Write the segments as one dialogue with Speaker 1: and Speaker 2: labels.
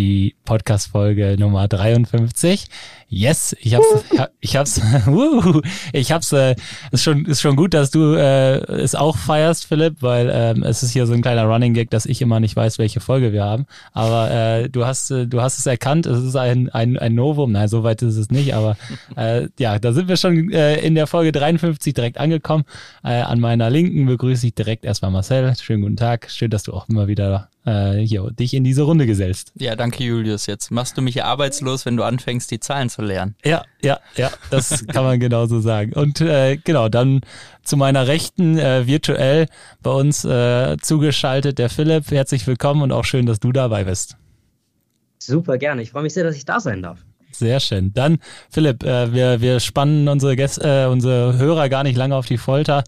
Speaker 1: die Podcast-Folge Nummer 53. Yes, ich hab's, ich hab's, ich hab's, äh, ist schon, ist schon gut, dass du äh, es auch feierst, Philipp, weil ähm, es ist hier so ein kleiner Running Gag, dass ich immer nicht weiß, welche Folge wir haben. Aber äh, du hast, äh, du hast es erkannt, es ist ein, ein, ein Novum. Nein, so weit ist es nicht, aber äh, ja, da sind wir schon äh, in der Folge 53 direkt angekommen. Äh, an meiner Linken begrüße ich direkt erstmal Marcel. Schönen guten Tag. Schön, dass du auch immer wieder äh, hier, dich in diese Runde gesellst.
Speaker 2: Ja, danke Julius. Jetzt machst du mich ja arbeitslos, wenn du anfängst, die Zahlen zu lernen.
Speaker 1: Ja, ja, ja, das kann man genauso sagen. Und äh, genau, dann zu meiner Rechten äh, virtuell bei uns äh, zugeschaltet der Philipp. Herzlich willkommen und auch schön, dass du dabei bist.
Speaker 3: Super gerne. Ich freue mich sehr, dass ich da sein darf.
Speaker 1: Sehr schön. Dann, Philipp, äh, wir, wir spannen unsere, Gäste, äh, unsere Hörer gar nicht lange auf die Folter.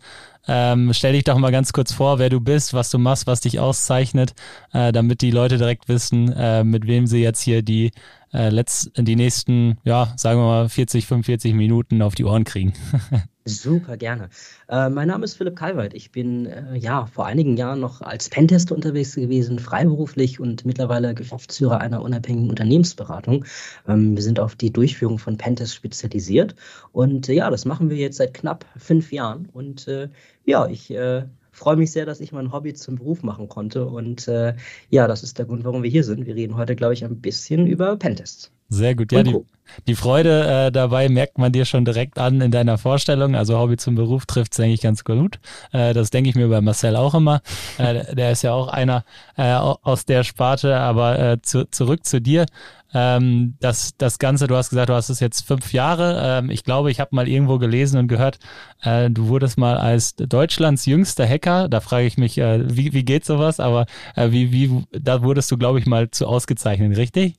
Speaker 1: Ähm, stell dich doch mal ganz kurz vor, wer du bist, was du machst, was dich auszeichnet, äh, damit die Leute direkt wissen, äh, mit wem sie jetzt hier die, äh, letzt, die nächsten, ja, sagen wir mal 40, 45 Minuten auf die Ohren kriegen.
Speaker 3: Super gerne. Äh, mein Name ist Philipp Kalweit. Ich bin äh, ja vor einigen Jahren noch als Pentester unterwegs gewesen, freiberuflich und mittlerweile Geschäftsführer einer unabhängigen Unternehmensberatung. Ähm, wir sind auf die Durchführung von Pentests spezialisiert und äh, ja, das machen wir jetzt seit knapp fünf Jahren und äh, ja, ich äh, freue mich sehr, dass ich mein Hobby zum Beruf machen konnte und äh, ja, das ist der Grund, warum wir hier sind. Wir reden heute, glaube ich, ein bisschen über Pentests.
Speaker 1: Sehr gut. Ja, die, die Freude äh, dabei merkt man dir schon direkt an in deiner Vorstellung. Also Hobby zum Beruf trifft es, denke ich, ganz gut. Äh, das denke ich mir bei Marcel auch immer. Äh, der ist ja auch einer äh, aus der Sparte. Aber äh, zu, zurück zu dir. Ähm, das, das Ganze, du hast gesagt, du hast es jetzt fünf Jahre. Ähm, ich glaube, ich habe mal irgendwo gelesen und gehört, äh, du wurdest mal als Deutschlands jüngster Hacker. Da frage ich mich, äh, wie, wie geht sowas? Aber äh, wie, wie, da wurdest du, glaube ich, mal zu ausgezeichnet, richtig?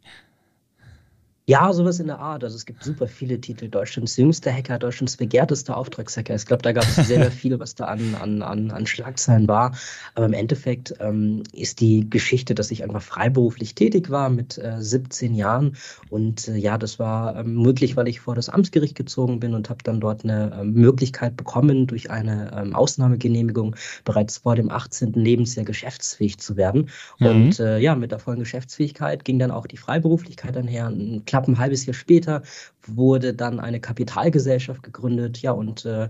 Speaker 3: Ja, sowas in der Art. Also es gibt super viele Titel. Deutschlands jüngster Hacker, Deutschlands begehrtester Auftragshacker. Ich glaube, da gab es sehr, sehr viel, was da an, an, an, an Schlagzeilen war. Aber im Endeffekt ähm, ist die Geschichte, dass ich einfach freiberuflich tätig war mit äh, 17 Jahren. Und äh, ja, das war ähm, möglich, weil ich vor das Amtsgericht gezogen bin und habe dann dort eine ähm, Möglichkeit bekommen, durch eine ähm, Ausnahmegenehmigung bereits vor dem 18. Lebensjahr geschäftsfähig zu werden. Mhm. Und äh, ja, mit der vollen Geschäftsfähigkeit ging dann auch die Freiberuflichkeit einher. Knapp ein halbes Jahr später wurde dann eine Kapitalgesellschaft gegründet. Ja, und äh,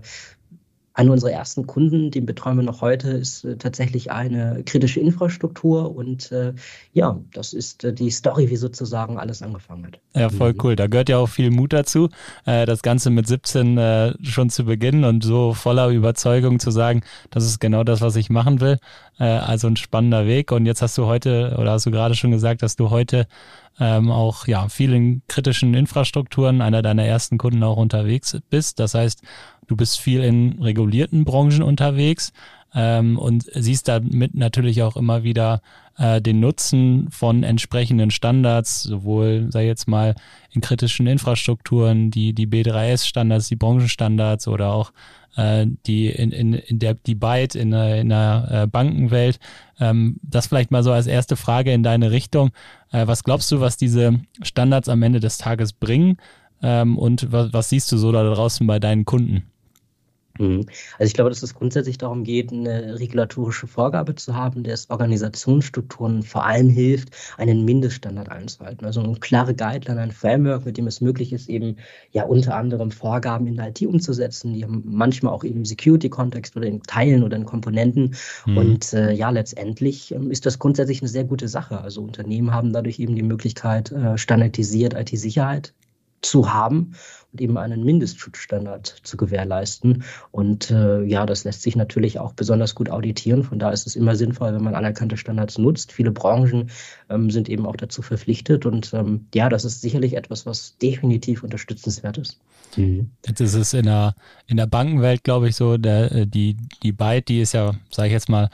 Speaker 3: einer unserer ersten Kunden, den betreuen wir noch heute, ist äh, tatsächlich eine kritische Infrastruktur und äh, ja, das ist äh, die Story, wie sozusagen alles angefangen hat.
Speaker 1: Ja, voll mhm. cool. Da gehört ja auch viel Mut dazu, äh, das Ganze mit 17 äh, schon zu beginnen und so voller Überzeugung zu sagen, das ist genau das, was ich machen will. Äh, also ein spannender Weg. Und jetzt hast du heute, oder hast du gerade schon gesagt, dass du heute ähm, auch ja vielen kritischen Infrastrukturen einer deiner ersten Kunden auch unterwegs bist. Das heißt, Du bist viel in regulierten Branchen unterwegs ähm, und siehst damit natürlich auch immer wieder äh, den Nutzen von entsprechenden Standards, sowohl, sei jetzt mal, in kritischen Infrastrukturen, die, die B3S-Standards, die Branchenstandards oder auch äh, die in, in, in der die Byte in, in der äh, Bankenwelt. Ähm, das vielleicht mal so als erste Frage in deine Richtung. Äh, was glaubst du, was diese Standards am Ende des Tages bringen? Ähm, und was, was siehst du so da draußen bei deinen Kunden?
Speaker 3: Mhm. Also ich glaube, dass es grundsätzlich darum geht, eine regulatorische Vorgabe zu haben, der es Organisationsstrukturen vor allem hilft, einen Mindeststandard einzuhalten. Also eine klare Guideline, ein Framework, mit dem es möglich ist, eben ja unter anderem Vorgaben in der IT umzusetzen, die haben manchmal auch eben Security-Kontext oder in Teilen oder in Komponenten. Mhm. Und äh, ja, letztendlich ähm, ist das grundsätzlich eine sehr gute Sache. Also Unternehmen haben dadurch eben die Möglichkeit, äh, standardisiert IT-Sicherheit zu haben eben einen Mindestschutzstandard zu gewährleisten. Und äh, ja, das lässt sich natürlich auch besonders gut auditieren. Von da ist es immer sinnvoll, wenn man anerkannte Standards nutzt. Viele Branchen ähm, sind eben auch dazu verpflichtet. Und ähm, ja, das ist sicherlich etwas, was definitiv unterstützenswert ist.
Speaker 1: Mhm. Jetzt ist es in der, in der Bankenwelt, glaube ich, so, der, äh, die, die Byte, die ist ja, sage ich jetzt mal,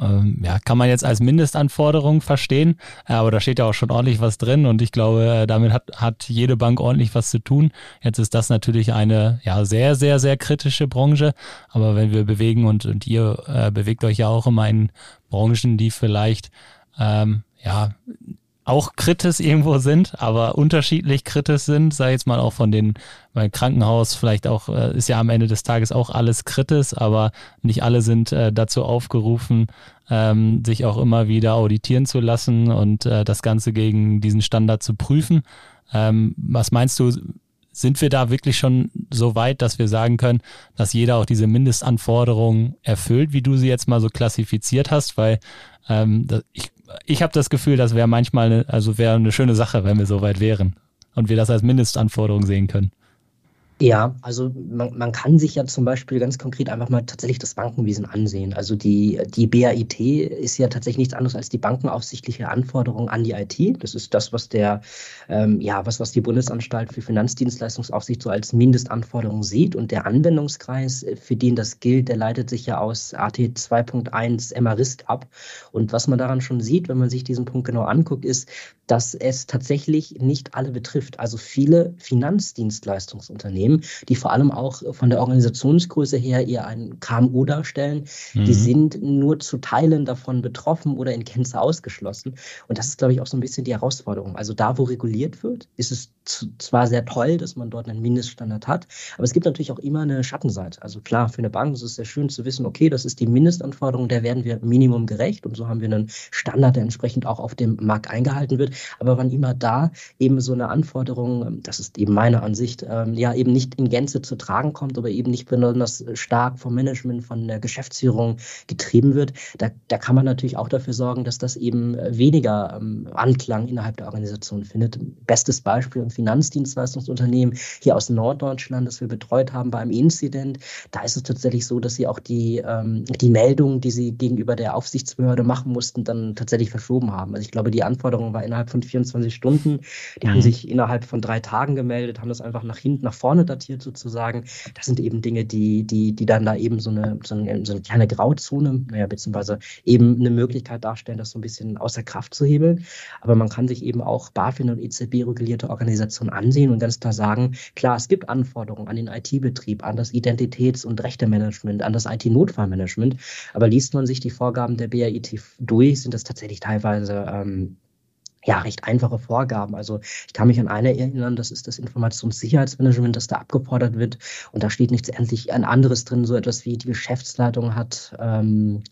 Speaker 1: ähm, ja, kann man jetzt als Mindestanforderung verstehen, aber da steht ja auch schon ordentlich was drin und ich glaube, äh, damit hat, hat jede Bank ordentlich was zu tun. Jetzt ist das natürlich eine ja sehr, sehr, sehr kritische Branche, aber wenn wir bewegen und, und ihr äh, bewegt euch ja auch immer in Branchen, die vielleicht ähm, ja auch kritisch irgendwo sind, aber unterschiedlich kritisch sind, sei jetzt mal auch von den, weil Krankenhaus vielleicht auch, äh, ist ja am Ende des Tages auch alles kritisch, aber nicht alle sind äh, dazu aufgerufen, ähm, sich auch immer wieder auditieren zu lassen und äh, das Ganze gegen diesen Standard zu prüfen. Ähm, was meinst du, sind wir da wirklich schon so weit, dass wir sagen können, dass jeder auch diese Mindestanforderungen erfüllt, wie du sie jetzt mal so klassifiziert hast? Weil ähm, ich ich habe das Gefühl, das wäre manchmal, eine, also wäre eine schöne Sache, wenn wir so weit wären und wir das als Mindestanforderung sehen können.
Speaker 3: Ja, also man, man kann sich ja zum Beispiel ganz konkret einfach mal tatsächlich das Bankenwesen ansehen. Also die, die BAIT ist ja tatsächlich nichts anderes als die bankenaufsichtliche Anforderung an die IT. Das ist das, was der, ähm, ja, was, was die Bundesanstalt für Finanzdienstleistungsaufsicht so als Mindestanforderung sieht. Und der Anwendungskreis, äh, für den das gilt, der leitet sich ja aus AT 2.1 MRISC ab. Und was man daran schon sieht, wenn man sich diesen Punkt genau anguckt, ist, dass es tatsächlich nicht alle betrifft. Also viele Finanzdienstleistungsunternehmen, die vor allem auch von der Organisationsgröße her eher ein KMU darstellen, mhm. die sind nur zu Teilen davon betroffen oder in Gänze ausgeschlossen. Und das ist, glaube ich, auch so ein bisschen die Herausforderung. Also da, wo reguliert wird, ist es zwar sehr toll, dass man dort einen Mindeststandard hat, aber es gibt natürlich auch immer eine Schattenseite. Also klar, für eine Bank ist es sehr schön zu wissen, okay, das ist die Mindestanforderung, der werden wir Minimum gerecht und so haben wir einen Standard, der entsprechend auch auf dem Markt eingehalten wird. Aber wann immer da eben so eine Anforderung, das ist eben meine Ansicht, ähm, ja eben nicht in Gänze zu tragen kommt, aber eben nicht besonders stark vom Management, von der Geschäftsführung getrieben wird, da, da kann man natürlich auch dafür sorgen, dass das eben weniger ähm, Anklang innerhalb der Organisation findet. Bestes Beispiel Finanzdienstleistungsunternehmen hier aus Norddeutschland, das wir betreut haben bei einem Inzident, da ist es tatsächlich so, dass sie auch die, ähm, die Meldung, die sie gegenüber der Aufsichtsbehörde machen mussten, dann tatsächlich verschoben haben. Also ich glaube, die Anforderung war innerhalb von 24 Stunden. Die mhm. haben sich innerhalb von drei Tagen gemeldet, haben das einfach nach hinten, nach vorne datiert sozusagen. Das sind eben Dinge, die, die, die dann da eben so eine, so eine, so eine kleine Grauzone, naja, beziehungsweise eben eine Möglichkeit darstellen, das so ein bisschen außer Kraft zu hebeln. Aber man kann sich eben auch BaFin und EZB regulierte Organisationen ansehen und ganz klar sagen, klar, es gibt Anforderungen an den IT-Betrieb, an das Identitäts- und Rechtemanagement, an das IT-Notfallmanagement. Aber liest man sich die Vorgaben der BAIT durch, sind das tatsächlich teilweise ähm, ja, recht einfache Vorgaben. Also ich kann mich an eine erinnern, das ist das Informationssicherheitsmanagement, das da abgefordert wird. Und da steht nichts endlich ein anderes drin, so etwas wie die Geschäftsleitung hat ähm,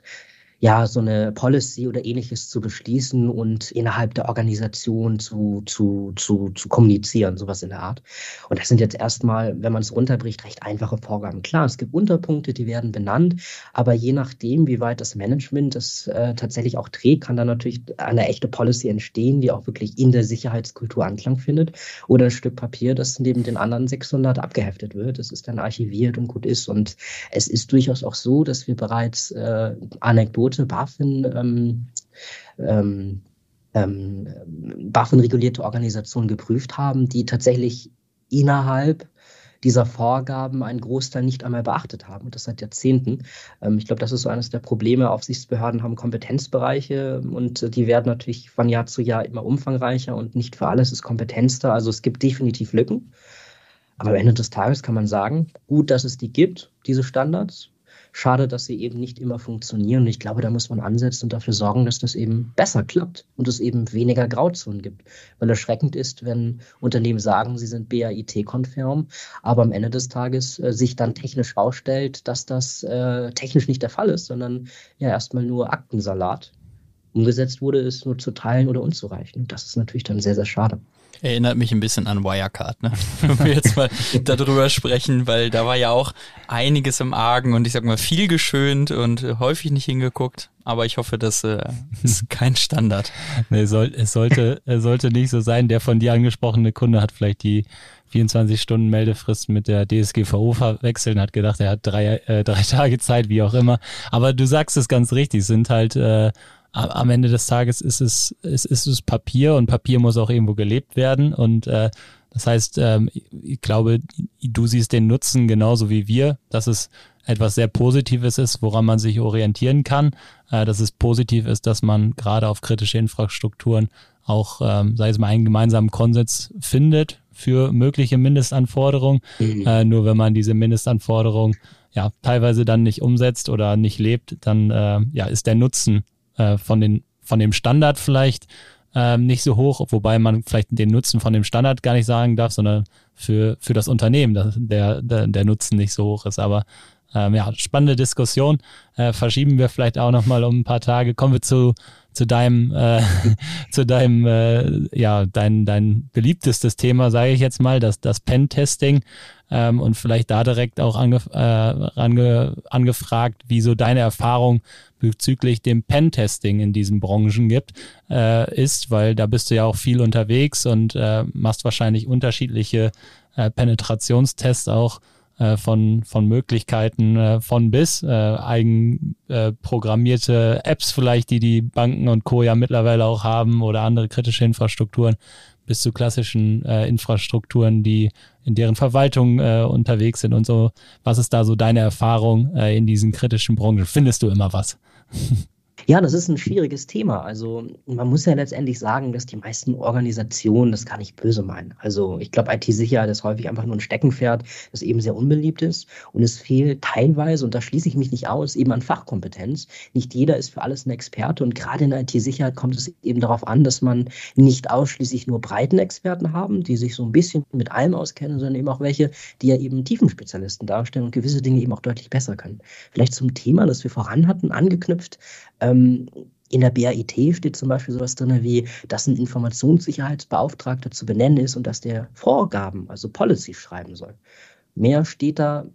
Speaker 3: ja, so eine Policy oder ähnliches zu beschließen und innerhalb der Organisation zu, zu, zu, zu kommunizieren, sowas in der Art. Und das sind jetzt erstmal, wenn man es runterbricht, recht einfache Vorgaben. Klar, es gibt Unterpunkte, die werden benannt, aber je nachdem, wie weit das Management das äh, tatsächlich auch trägt, kann da natürlich eine echte Policy entstehen, die auch wirklich in der Sicherheitskultur Anklang findet. Oder ein Stück Papier, das neben den anderen 600 abgeheftet wird. Das ist dann archiviert und gut ist. Und es ist durchaus auch so, dass wir bereits äh, Anekdoten Quote BaFin ähm, ähm, ähm, BaFin-regulierte Organisationen geprüft haben, die tatsächlich innerhalb dieser Vorgaben einen Großteil nicht einmal beachtet haben und das seit Jahrzehnten. Ähm, ich glaube, das ist so eines der Probleme. Aufsichtsbehörden haben Kompetenzbereiche und die werden natürlich von Jahr zu Jahr immer umfangreicher und nicht für alles ist Kompetenz da. Also es gibt definitiv Lücken. Aber am Ende des Tages kann man sagen, gut, dass es die gibt, diese Standards. Schade, dass sie eben nicht immer funktionieren. Und ich glaube, da muss man ansetzen und dafür sorgen, dass das eben besser klappt und es eben weniger Grauzonen gibt. Weil erschreckend ist, wenn Unternehmen sagen, sie sind BAIT-konform, aber am Ende des Tages äh, sich dann technisch herausstellt, dass das äh, technisch nicht der Fall ist, sondern ja erstmal nur Aktensalat. Umgesetzt wurde es nur zu teilen oder unzureichend. Das ist natürlich dann sehr, sehr schade.
Speaker 2: Erinnert mich ein bisschen an Wirecard, ne? Wenn wir jetzt mal darüber sprechen, weil da war ja auch einiges im Argen und ich sag mal viel geschönt und häufig nicht hingeguckt. Aber ich hoffe, das äh, ist kein Standard.
Speaker 1: Nee, soll, es sollte, es sollte nicht so sein. Der von dir angesprochene Kunde hat vielleicht die 24 Stunden Meldefrist mit der DSGVO verwechselt und hat gedacht, er hat drei, äh, drei Tage Zeit, wie auch immer. Aber du sagst es ganz richtig, sind halt äh, am Ende des Tages ist es, ist, ist es Papier und Papier muss auch irgendwo gelebt werden. Und äh, das heißt, ähm, ich glaube, du siehst den Nutzen genauso wie wir, dass es etwas sehr Positives ist, woran man sich orientieren kann, äh, dass es positiv ist, dass man gerade auf kritische Infrastrukturen auch, ähm, sei es mal, einen gemeinsamen Konsens findet für mögliche Mindestanforderungen. Mhm. Äh, nur wenn man diese Mindestanforderungen ja teilweise dann nicht umsetzt oder nicht lebt, dann äh, ja ist der Nutzen äh, von den von dem Standard vielleicht ähm, nicht so hoch, wobei man vielleicht den Nutzen von dem Standard gar nicht sagen darf, sondern für, für das Unternehmen dass der, der, der Nutzen nicht so hoch ist. Aber ähm, ja, spannende Diskussion. Äh, verschieben wir vielleicht auch nochmal um ein paar Tage. Kommen wir zu, zu deinem, äh, zu deinem, äh, ja, dein, dein beliebtestes Thema, sage ich jetzt mal, das, das Pen-Testing. Ähm, und vielleicht da direkt auch ange, äh, ange, angefragt, wie so deine Erfahrung bezüglich dem Pen-Testing in diesen Branchen gibt, äh, ist, weil da bist du ja auch viel unterwegs und äh, machst wahrscheinlich unterschiedliche äh, Penetrationstests auch äh, von, von Möglichkeiten äh, von bis, äh, eigen äh, programmierte Apps vielleicht, die die Banken und Co. ja mittlerweile auch haben oder andere kritische Infrastrukturen bis zu klassischen äh, Infrastrukturen, die in deren Verwaltung äh, unterwegs sind und so. Was ist da so deine Erfahrung äh, in diesen kritischen Branchen? Findest du immer was?
Speaker 3: Ja, das ist ein schwieriges Thema. Also man muss ja letztendlich sagen, dass die meisten Organisationen, das kann ich böse meinen. Also ich glaube, IT-Sicherheit ist häufig einfach nur ein Steckenpferd, das eben sehr unbeliebt ist. Und es fehlt teilweise, und da schließe ich mich nicht aus, eben an Fachkompetenz. Nicht jeder ist für alles ein Experte. Und gerade in IT-Sicherheit kommt es eben darauf an, dass man nicht ausschließlich nur breiten Experten haben, die sich so ein bisschen mit allem auskennen, sondern eben auch welche, die ja eben Tiefenspezialisten darstellen und gewisse Dinge eben auch deutlich besser können. Vielleicht zum Thema, das wir voran hatten, angeknüpft. Ähm, in der BAIT steht zum Beispiel sowas drin wie, dass ein Informationssicherheitsbeauftragter zu benennen ist und dass der Vorgaben, also Policy schreiben soll. Mehr steht da,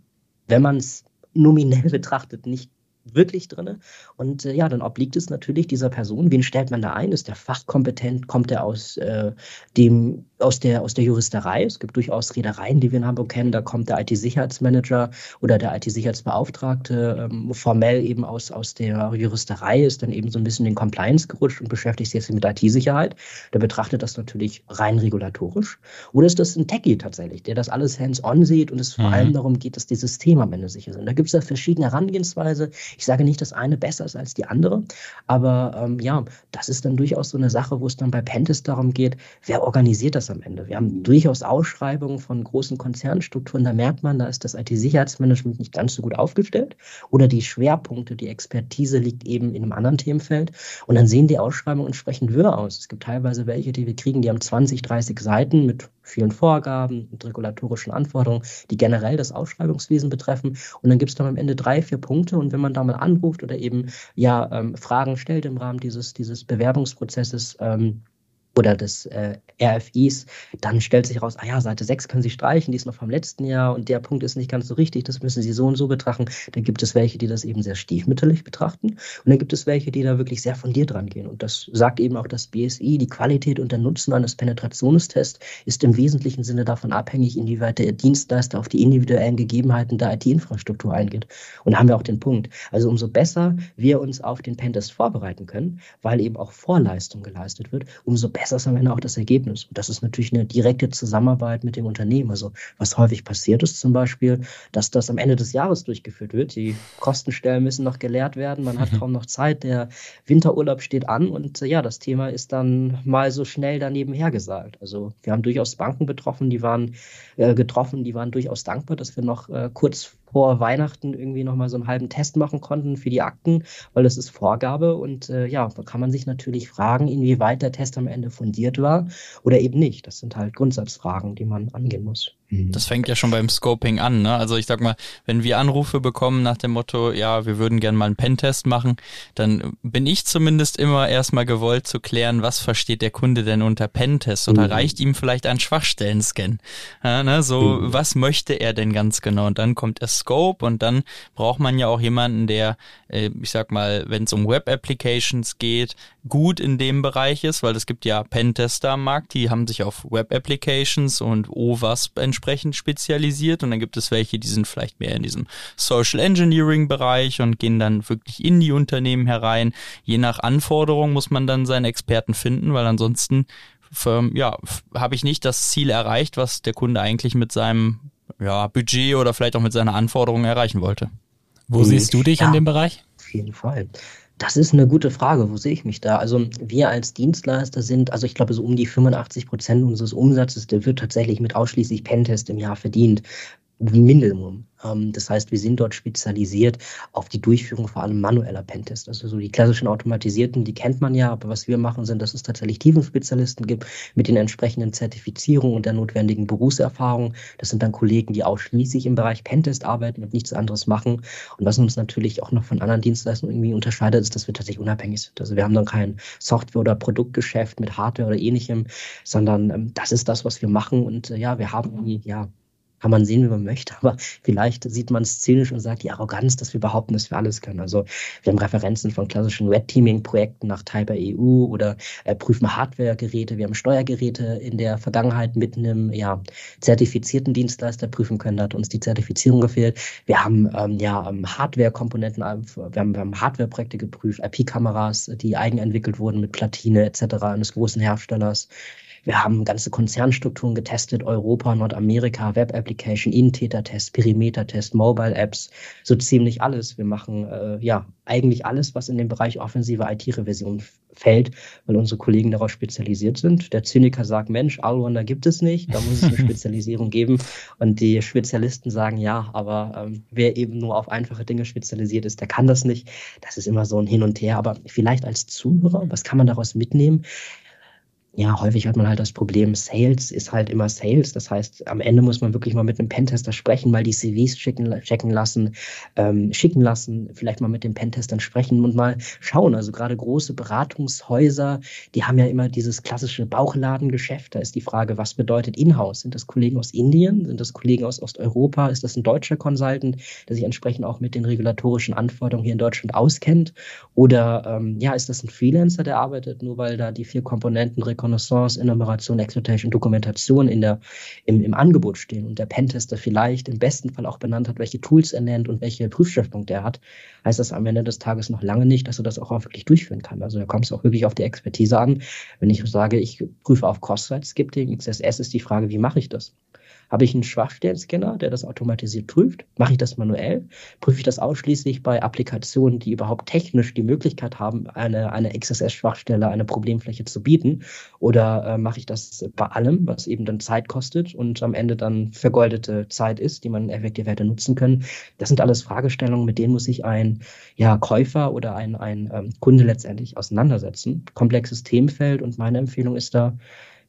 Speaker 3: wenn man es nominell betrachtet, nicht wirklich drin. Und äh, ja, dann obliegt es natürlich dieser Person. Wen stellt man da ein? Ist der fachkompetent? Kommt er aus äh, dem aus der, aus der Juristerei. Es gibt durchaus Reedereien, die wir in Hamburg kennen. Da kommt der IT-Sicherheitsmanager oder der IT-Sicherheitsbeauftragte ähm, formell eben aus, aus der Juristerei, ist dann eben so ein bisschen in Compliance gerutscht und beschäftigt sich jetzt mit IT-Sicherheit. Der betrachtet das natürlich rein regulatorisch. Oder ist das ein Techie tatsächlich, der das alles hands-on sieht und es vor mhm. allem darum geht, dass die Systeme am Ende sicher sind. Da gibt es ja verschiedene Herangehensweise. Ich sage nicht, dass eine besser ist als die andere, aber ähm, ja, das ist dann durchaus so eine Sache, wo es dann bei Pentest darum geht, wer organisiert das das am Ende. Wir haben durchaus Ausschreibungen von großen Konzernstrukturen, da merkt man, da ist das IT-Sicherheitsmanagement nicht ganz so gut aufgestellt oder die Schwerpunkte, die Expertise liegt eben in einem anderen Themenfeld und dann sehen die Ausschreibungen entsprechend wirr aus. Es gibt teilweise welche, die wir kriegen, die haben 20, 30 Seiten mit vielen Vorgaben und regulatorischen Anforderungen, die generell das Ausschreibungswesen betreffen. Und dann gibt es dann am Ende drei, vier Punkte. Und wenn man da mal anruft oder eben ja ähm, Fragen stellt im Rahmen dieses, dieses Bewerbungsprozesses, ähm, oder des äh, RFIs, dann stellt sich heraus, ah ja, Seite 6 können Sie streichen, die ist noch vom letzten Jahr und der Punkt ist nicht ganz so richtig, das müssen Sie so und so betrachten. Dann gibt es welche, die das eben sehr stiefmütterlich betrachten und dann gibt es welche, die da wirklich sehr fundiert rangehen. Und das sagt eben auch das BSI, die Qualität und der Nutzen eines Penetrationstests ist im wesentlichen Sinne davon abhängig, inwieweit der Dienstleister auf die individuellen Gegebenheiten der IT-Infrastruktur eingeht. Und da haben wir auch den Punkt. Also umso besser wir uns auf den Pentest vorbereiten können, weil eben auch Vorleistung geleistet wird, umso besser besser ist am Ende auch das Ergebnis. Und das ist natürlich eine direkte Zusammenarbeit mit dem Unternehmen. Also was häufig passiert ist zum Beispiel, dass das am Ende des Jahres durchgeführt wird. Die Kostenstellen müssen noch geleert werden. Man hat mhm. kaum noch Zeit. Der Winterurlaub steht an und äh, ja, das Thema ist dann mal so schnell daneben hergesagt. Also wir haben durchaus Banken betroffen, die waren äh, getroffen, die waren durchaus dankbar, dass wir noch äh, kurz vor Weihnachten irgendwie nochmal so einen halben Test machen konnten für die Akten, weil das ist Vorgabe. Und äh, ja, da kann man sich natürlich fragen, inwieweit der Test am Ende fundiert war oder eben nicht. Das sind halt Grundsatzfragen, die man angehen muss.
Speaker 2: Mhm. Das fängt ja schon beim Scoping an. Ne? Also ich sag mal, wenn wir Anrufe bekommen nach dem Motto, ja, wir würden gerne mal einen Pentest machen, dann bin ich zumindest immer erstmal gewollt zu klären, was versteht der Kunde denn unter Pentest oder mhm. reicht ihm vielleicht ein Schwachstellen-Scan? Ja, ne? So, mhm. was möchte er denn ganz genau? Und dann kommt der Scope und dann braucht man ja auch jemanden, der, äh, ich sag mal, wenn es um Web-Applications geht, gut in dem Bereich ist, weil es gibt ja Pentester am Markt, die haben sich auf Web-Applications und OWASP entsprechend spezialisiert und dann gibt es welche, die sind vielleicht mehr in diesem Social Engineering Bereich und gehen dann wirklich in die Unternehmen herein. Je nach Anforderung muss man dann seinen Experten finden, weil ansonsten ja, habe ich nicht das Ziel erreicht, was der Kunde eigentlich mit seinem ja, Budget oder vielleicht auch mit seiner Anforderung erreichen wollte.
Speaker 1: Wo siehst du dich ja, in dem Bereich?
Speaker 3: Auf jeden Fall. Das ist eine gute Frage. Wo sehe ich mich da? Also wir als Dienstleister sind, also ich glaube, so um die 85 Prozent unseres Umsatzes, der wird tatsächlich mit ausschließlich Pentest im Jahr verdient. Minimum. Ähm, das heißt, wir sind dort spezialisiert auf die Durchführung vor allem manueller Pentests. Also so die klassischen automatisierten, die kennt man ja, aber was wir machen, sind, dass es tatsächlich Tiefenspezialisten gibt mit den entsprechenden Zertifizierungen und der notwendigen Berufserfahrung. Das sind dann Kollegen, die ausschließlich im Bereich Pentest arbeiten und nichts anderes machen. Und was uns natürlich auch noch von anderen Dienstleistungen irgendwie unterscheidet, ist, dass wir tatsächlich unabhängig sind. Also wir haben dann kein Software- oder Produktgeschäft mit Hardware oder ähnlichem, sondern ähm, das ist das, was wir machen. Und äh, ja, wir haben ja kann man sehen, wie man möchte, aber vielleicht sieht man es zynisch und sagt, die Arroganz, dass wir behaupten, dass wir alles können. Also wir haben Referenzen von klassischen Red Teaming-Projekten nach Typer EU oder äh, prüfen Hardware-Geräte. Wir haben Steuergeräte in der Vergangenheit mit einem ja, zertifizierten Dienstleister prüfen können. Da hat uns die Zertifizierung gefehlt. Wir haben ähm, ja ähm, Hardware-Komponenten, äh, wir haben, haben Hardware-Projekte geprüft, IP-Kameras, die eigenentwickelt wurden mit Platine etc. eines großen Herstellers. Wir haben ganze Konzernstrukturen getestet, Europa, Nordamerika, Web Application, Innentätertest, Perimetertest, Mobile Apps, so ziemlich alles. Wir machen äh, ja eigentlich alles, was in den Bereich offensive IT-Revision fällt, weil unsere Kollegen darauf spezialisiert sind. Der Zyniker sagt, Mensch, Allrounder gibt es nicht, da muss es eine Spezialisierung geben. Und die Spezialisten sagen, ja, aber ähm, wer eben nur auf einfache Dinge spezialisiert ist, der kann das nicht. Das ist immer so ein Hin und Her. Aber vielleicht als Zuhörer, was kann man daraus mitnehmen? Ja, häufig hat man halt das Problem, Sales ist halt immer Sales. Das heißt, am Ende muss man wirklich mal mit einem Pentester sprechen, mal die CVs schicken, checken lassen, ähm, schicken lassen, vielleicht mal mit dem Pentestern sprechen und mal schauen. Also gerade große Beratungshäuser, die haben ja immer dieses klassische Bauchladengeschäft. Da ist die Frage, was bedeutet Inhouse? Sind das Kollegen aus Indien? Sind das Kollegen aus Osteuropa? Ist das ein deutscher Consultant, der sich entsprechend auch mit den regulatorischen Anforderungen hier in Deutschland auskennt? Oder ähm, ja, ist das ein Freelancer, der arbeitet, nur weil da die vier Komponenten Reconnaissance, Enumeration, Exploitation, Dokumentation in der, im, im Angebot stehen und der Pentester vielleicht im besten Fall auch benannt hat, welche Tools er nennt und welche Prüfschwerpunkte er hat, heißt das am Ende des Tages noch lange nicht, dass er das auch, auch wirklich durchführen kann. Also da kommt es auch wirklich auf die Expertise an. Wenn ich sage, ich prüfe auf Cross-Site-Scripting, XSS ist die Frage, wie mache ich das? Habe ich einen Schwachstellen-Scanner, der das automatisiert prüft? Mache ich das manuell? Prüfe ich das ausschließlich bei Applikationen, die überhaupt technisch die Möglichkeit haben, eine, eine XSS-Schwachstelle, eine Problemfläche zu bieten? Oder äh, mache ich das bei allem, was eben dann Zeit kostet und am Ende dann vergoldete Zeit ist, die man effektiv hätte nutzen können? Das sind alles Fragestellungen, mit denen muss sich ein ja, Käufer oder ein, ein ähm, Kunde letztendlich auseinandersetzen. Komplexes Themenfeld und meine Empfehlung ist da,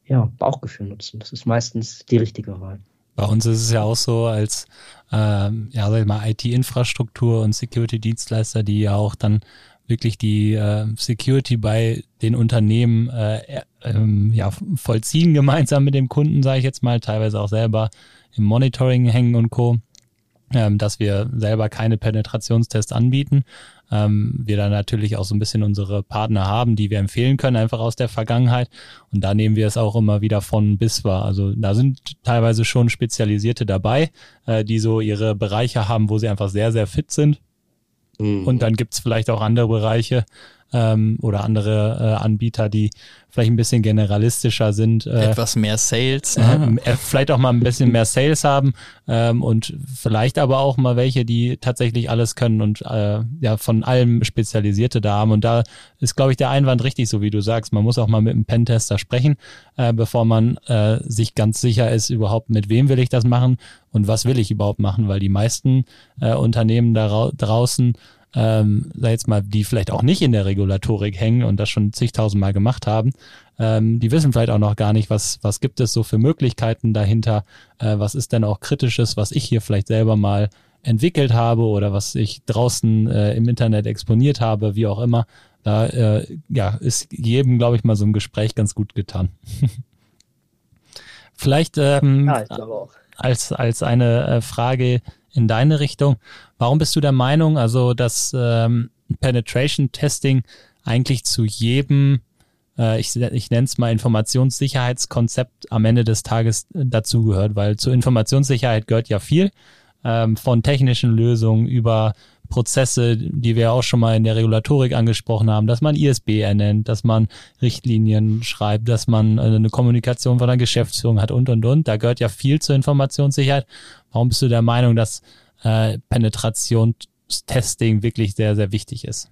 Speaker 3: ja, Bauchgefühl nutzen. Das ist meistens die richtige Wahl.
Speaker 1: Bei uns ist es ja auch so, als ähm, ja, sag ich mal, IT-Infrastruktur und Security-Dienstleister, die ja auch dann wirklich die äh, Security bei den Unternehmen äh, ähm, ja, vollziehen, gemeinsam mit dem Kunden, sage ich jetzt mal, teilweise auch selber im Monitoring hängen und Co ähm, dass wir selber keine Penetrationstests anbieten. Ähm, wir dann natürlich auch so ein bisschen unsere Partner haben, die wir empfehlen können, einfach aus der Vergangenheit. Und da nehmen wir es auch immer wieder von bis wahr. Also da sind teilweise schon Spezialisierte dabei, äh, die so ihre Bereiche haben, wo sie einfach sehr, sehr fit sind. Mhm. Und dann gibt's vielleicht auch andere Bereiche, ähm, oder andere äh, Anbieter, die vielleicht ein bisschen generalistischer sind.
Speaker 2: Äh, Etwas mehr Sales.
Speaker 1: Ne? Äh, vielleicht auch mal ein bisschen mehr Sales haben ähm, und vielleicht aber auch mal welche, die tatsächlich alles können und äh, ja von allem Spezialisierte da haben. Und da ist, glaube ich, der Einwand richtig, so wie du sagst. Man muss auch mal mit einem Pentester sprechen, äh, bevor man äh, sich ganz sicher ist, überhaupt mit wem will ich das machen und was will ich überhaupt machen, weil die meisten äh, Unternehmen da draußen ähm, sag jetzt mal, die vielleicht auch nicht in der Regulatorik hängen und das schon zigtausendmal gemacht haben, ähm, die wissen vielleicht auch noch gar nicht, was, was gibt es so für Möglichkeiten dahinter, äh, was ist denn auch kritisches, was ich hier vielleicht selber mal entwickelt habe oder was ich draußen äh, im Internet exponiert habe, wie auch immer. Da äh, ja, ist jedem, glaube ich, mal so ein Gespräch ganz gut getan. vielleicht ähm, ja, als, als eine äh, Frage in deine Richtung. Warum bist du der Meinung, also dass ähm, Penetration Testing eigentlich zu jedem, äh, ich, ich nenne es mal Informationssicherheitskonzept am Ende des Tages äh, dazugehört? Weil zur Informationssicherheit gehört ja viel, ähm, von technischen Lösungen über Prozesse, die wir auch schon mal in der Regulatorik angesprochen haben, dass man ISB ernennt, dass man Richtlinien schreibt, dass man äh, eine Kommunikation von der Geschäftsführung hat und, und, und. Da gehört ja viel zur Informationssicherheit. Warum bist du der Meinung, dass äh, Penetration Testing wirklich sehr, sehr wichtig ist.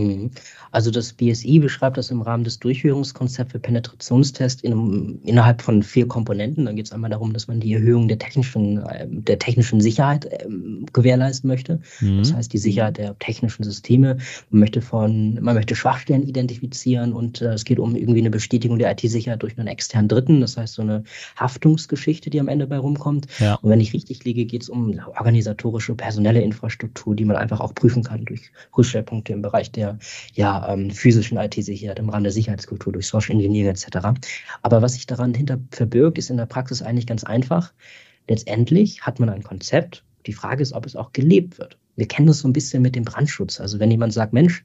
Speaker 3: Mhm. Also das BSI beschreibt das im Rahmen des Durchführungskonzepts für Penetrationstest in, innerhalb von vier Komponenten. Da geht es einmal darum, dass man die Erhöhung der technischen, ähm, der technischen Sicherheit ähm, gewährleisten möchte. Mhm. Das heißt die Sicherheit der technischen Systeme. Man möchte von, man möchte Schwachstellen identifizieren und äh, es geht um irgendwie eine Bestätigung der IT-Sicherheit durch einen externen Dritten. Das heißt so eine Haftungsgeschichte, die am Ende bei rumkommt. Ja. Und wenn ich richtig liege, geht es um organisatorische, personelle Infrastruktur, die man einfach auch prüfen kann durch Rückstellpunkte im Bereich der ja, ähm, physischen IT-Sicherheit, im Rahmen der Sicherheitskultur, durch Social Engineering etc. Aber was sich daran hinter verbirgt, ist in der Praxis eigentlich ganz einfach. Letztendlich hat man ein Konzept. Die Frage ist, ob es auch gelebt wird. Wir kennen das so ein bisschen mit dem Brandschutz. Also wenn jemand sagt, Mensch,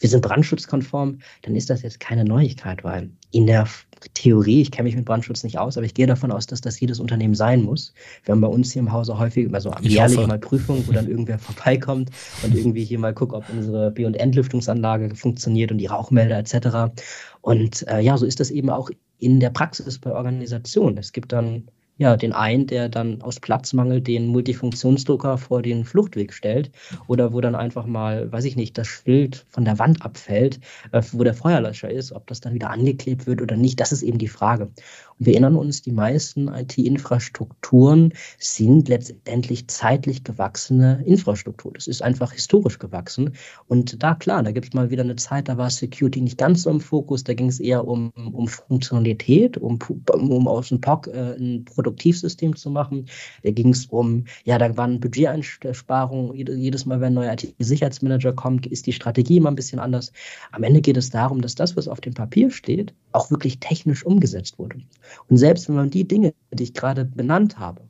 Speaker 3: wir sind brandschutzkonform, dann ist das jetzt keine Neuigkeit, weil in der Theorie, ich kenne mich mit Brandschutz nicht aus, aber ich gehe davon aus, dass das jedes Unternehmen sein muss. Wir haben bei uns hier im Hause häufig immer so jährlich mal Prüfungen, wo dann irgendwer vorbeikommt und irgendwie hier mal guckt, ob unsere B- und Entlüftungsanlage funktioniert und die Rauchmelder etc. Und äh, ja, so ist das eben auch in der Praxis bei Organisationen. Es gibt dann ja, den einen, der dann aus Platzmangel den Multifunktionsdrucker vor den Fluchtweg stellt oder wo dann einfach mal, weiß ich nicht, das Schild von der Wand abfällt, äh, wo der Feuerlöscher ist, ob das dann wieder angeklebt wird oder nicht, das ist eben die Frage. Und wir erinnern uns, die meisten IT-Infrastrukturen sind letztendlich zeitlich gewachsene Infrastruktur. Das ist einfach historisch gewachsen. Und da, klar, da gibt es mal wieder eine Zeit, da war Security nicht ganz so im Fokus, da ging es eher um, um Funktionalität, um, um aus dem POC äh, ein Produktivsystem zu machen. Da ging es um, ja, da waren Budgeteinsparungen. Jedes Mal, wenn ein neuer IT-Sicherheitsmanager kommt, ist die Strategie immer ein bisschen anders. Am Ende geht es darum, dass das, was auf dem Papier steht, auch wirklich technisch umgesetzt wurde. Und selbst wenn man die Dinge, die ich gerade benannt habe,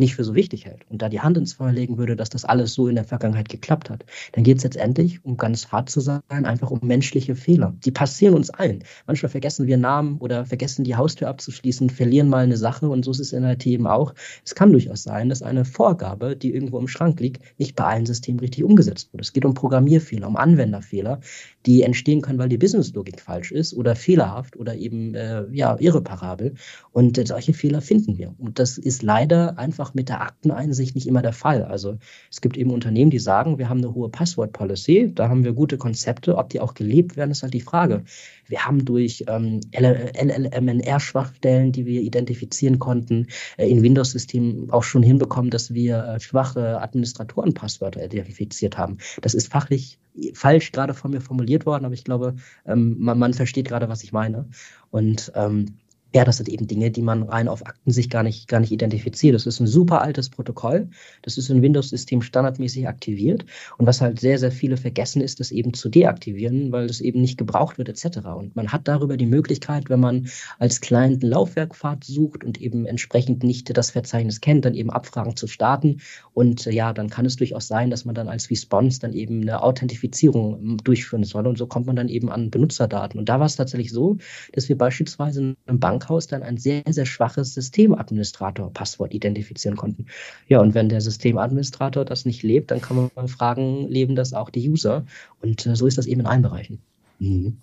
Speaker 3: nicht für so wichtig hält und da die Hand ins Feuer legen würde, dass das alles so in der Vergangenheit geklappt hat, dann geht es letztendlich, um ganz hart zu sein, einfach um menschliche Fehler. Die passieren uns allen. Manchmal vergessen wir Namen oder vergessen die Haustür abzuschließen, verlieren mal eine Sache und so ist es in IT eben auch. Es kann durchaus sein, dass eine Vorgabe, die irgendwo im Schrank liegt, nicht bei allen Systemen richtig umgesetzt wurde. Es geht um Programmierfehler, um Anwenderfehler, die entstehen können, weil die Businesslogik falsch ist oder fehlerhaft oder eben äh, ja irreparabel. Und äh, solche Fehler finden wir. Und das ist leider einfach mit der Akteneinsicht nicht immer der Fall. Also es gibt eben Unternehmen, die sagen, wir haben eine hohe Passwort-Policy, da haben wir gute Konzepte, ob die auch gelebt werden, ist halt die Frage. Wir haben durch ähm, LLMNR-Schwachstellen, die wir identifizieren konnten, äh, in Windows-Systemen auch schon hinbekommen, dass wir äh, schwache Administratoren-Passwörter identifiziert haben. Das ist fachlich falsch gerade von mir formuliert worden, aber ich glaube, ähm, man, man versteht gerade, was ich meine. Und ähm, ja, das sind eben Dinge, die man rein auf Akten sich gar nicht, gar nicht identifiziert. Das ist ein super altes Protokoll. Das ist im Windows-System standardmäßig aktiviert. Und was halt sehr, sehr viele vergessen, ist, das eben zu deaktivieren, weil das eben nicht gebraucht wird, etc. Und man hat darüber die Möglichkeit, wenn man als Client einen Laufwerkpfad sucht und eben entsprechend nicht das Verzeichnis kennt, dann eben Abfragen zu starten. Und äh, ja, dann kann es durchaus sein, dass man dann als Response dann eben eine Authentifizierung ähm, durchführen soll. Und so kommt man dann eben an Benutzerdaten. Und da war es tatsächlich so, dass wir beispielsweise in Bank Bankhaus dann ein sehr, sehr schwaches Systemadministrator-Passwort identifizieren konnten. Ja, und wenn der Systemadministrator das nicht lebt, dann kann man fragen, leben das auch die User? Und äh, so ist das eben in allen Bereichen.
Speaker 1: Mhm.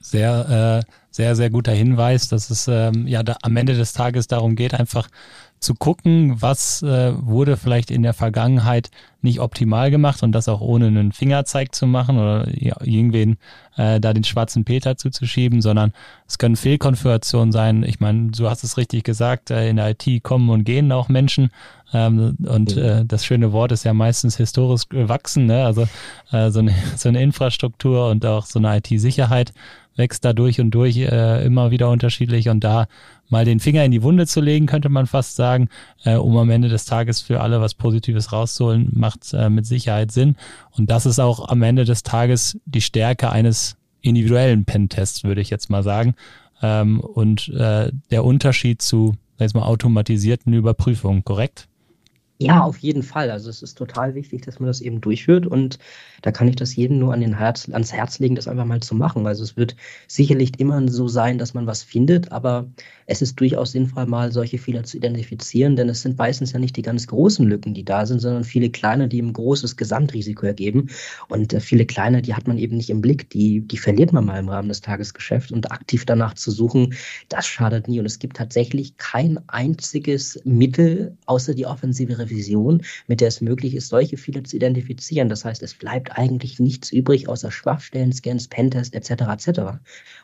Speaker 1: Sehr, äh, sehr, sehr guter Hinweis, dass es ähm, ja da am Ende des Tages darum geht, einfach zu gucken, was äh, wurde vielleicht in der Vergangenheit nicht optimal gemacht und das auch ohne einen Fingerzeig zu machen oder irgendwen äh, da den schwarzen Peter zuzuschieben, sondern es können Fehlkonfigurationen sein. Ich meine, du hast es richtig gesagt, äh, in der IT kommen und gehen auch Menschen ähm, und äh, das schöne Wort ist ja meistens historisch gewachsen, ne? also äh, so, eine, so eine Infrastruktur und auch so eine IT-Sicherheit wächst da durch und durch äh, immer wieder unterschiedlich und da mal den Finger in die Wunde zu legen, könnte man fast sagen, äh, um am Ende des Tages für alle was Positives rauszuholen, macht äh, mit Sicherheit Sinn. Und das ist auch am Ende des Tages die Stärke eines individuellen Pentests, würde ich jetzt mal sagen. Ähm, und äh, der Unterschied zu, jetzt mal, automatisierten Überprüfungen, korrekt?
Speaker 3: Ja, auf jeden Fall. Also es ist total wichtig, dass man das eben durchführt und da kann ich das jedem nur an den Herz, ans Herz legen, das einfach mal zu machen. Also es wird sicherlich immer so sein, dass man was findet, aber es ist durchaus sinnvoll, mal solche Fehler zu identifizieren, denn es sind meistens ja nicht die ganz großen Lücken, die da sind, sondern viele kleine, die ein großes Gesamtrisiko ergeben. Und äh, viele kleine, die hat man eben nicht im Blick, die, die verliert man mal im Rahmen des Tagesgeschäfts und aktiv danach zu suchen, das schadet nie. Und es gibt tatsächlich kein einziges Mittel außer die offensive Vision, mit der es möglich ist, solche Fehler zu identifizieren. Das heißt, es bleibt eigentlich nichts übrig außer Schwachstellen, Scans, Pentest etc. etc.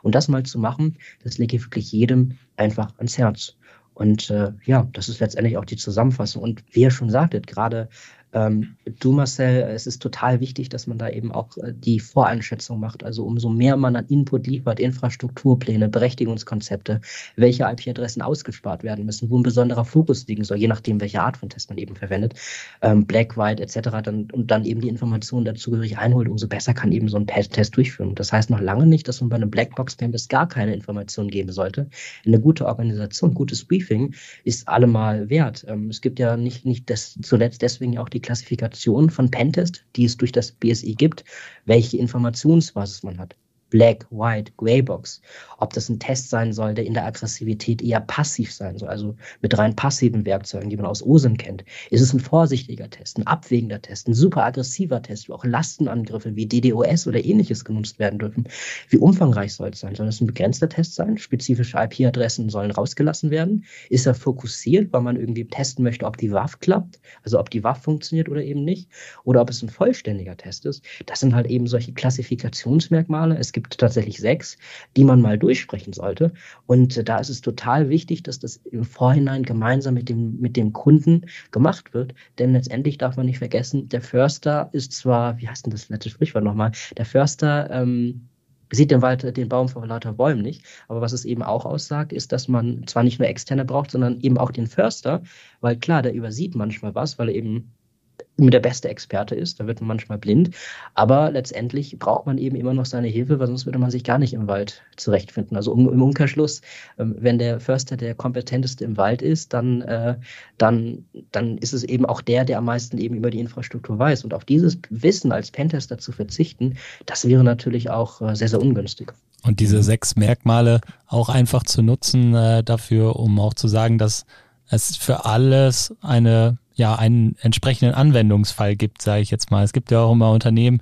Speaker 3: Und das mal zu machen, das lege ich wirklich jedem einfach ans Herz. Und äh, ja, das ist letztendlich auch die Zusammenfassung. Und wie ihr schon sagtet, gerade ähm, du, Marcel, es ist total wichtig, dass man da eben auch äh, die Voreinschätzung macht. Also umso mehr man an Input liefert, Infrastrukturpläne, Berechtigungskonzepte, welche IP-Adressen ausgespart werden müssen, wo ein besonderer Fokus liegen soll, je nachdem, welche Art von Test man eben verwendet, ähm, Black, White etc. Dann, und dann eben die Informationen dazugehörig einholt, umso besser kann eben so ein Test durchführen. Das heißt noch lange nicht, dass man bei einem Blackbox-Campus gar keine Informationen geben sollte. Eine gute Organisation, gutes Briefing ist allemal wert. Ähm, es gibt ja nicht, nicht das, zuletzt deswegen auch die Klassifikation von Pentest, die es durch das BSI gibt, welche Informationsbasis man hat. Black, White, Greybox, ob das ein Test sein soll, der in der Aggressivität eher passiv sein soll, also mit rein passiven Werkzeugen, die man aus OSIM kennt. Ist es ein vorsichtiger Test, ein abwägender Test, ein super aggressiver Test, wo auch Lastenangriffe wie DDoS oder ähnliches genutzt werden dürfen? Wie umfangreich soll es sein? Soll es ein begrenzter Test sein? Spezifische IP-Adressen sollen rausgelassen werden? Ist er fokussiert, weil man irgendwie testen möchte, ob die WAF klappt, also ob die WAF funktioniert oder eben nicht? Oder ob es ein vollständiger Test ist? Das sind halt eben solche Klassifikationsmerkmale. Es gibt tatsächlich sechs, die man mal durchsprechen sollte. Und äh, da ist es total wichtig, dass das im Vorhinein gemeinsam mit dem, mit dem Kunden gemacht wird. Denn letztendlich darf man nicht vergessen, der Förster ist zwar, wie heißt denn das letzte Sprichwort nochmal? Der Förster, ähm, sieht den Wald, den Baum vor lauter Bäumen nicht. Aber was es eben auch aussagt, ist, dass man zwar nicht nur externe braucht, sondern eben auch den Förster, weil klar, der übersieht manchmal was, weil er eben der beste Experte ist, da wird man manchmal blind. Aber letztendlich braucht man eben immer noch seine Hilfe, weil sonst würde man sich gar nicht im Wald zurechtfinden. Also im Umkehrschluss, ähm, wenn der Förster der kompetenteste im Wald ist, dann, äh, dann, dann ist es eben auch der, der am meisten eben über die Infrastruktur weiß. Und auf dieses Wissen als Pentester zu verzichten, das wäre natürlich auch äh, sehr, sehr ungünstig.
Speaker 1: Und diese sechs Merkmale auch einfach zu nutzen äh, dafür, um auch zu sagen, dass es für alles eine ja einen entsprechenden Anwendungsfall gibt, sage ich jetzt mal. Es gibt ja auch immer Unternehmen,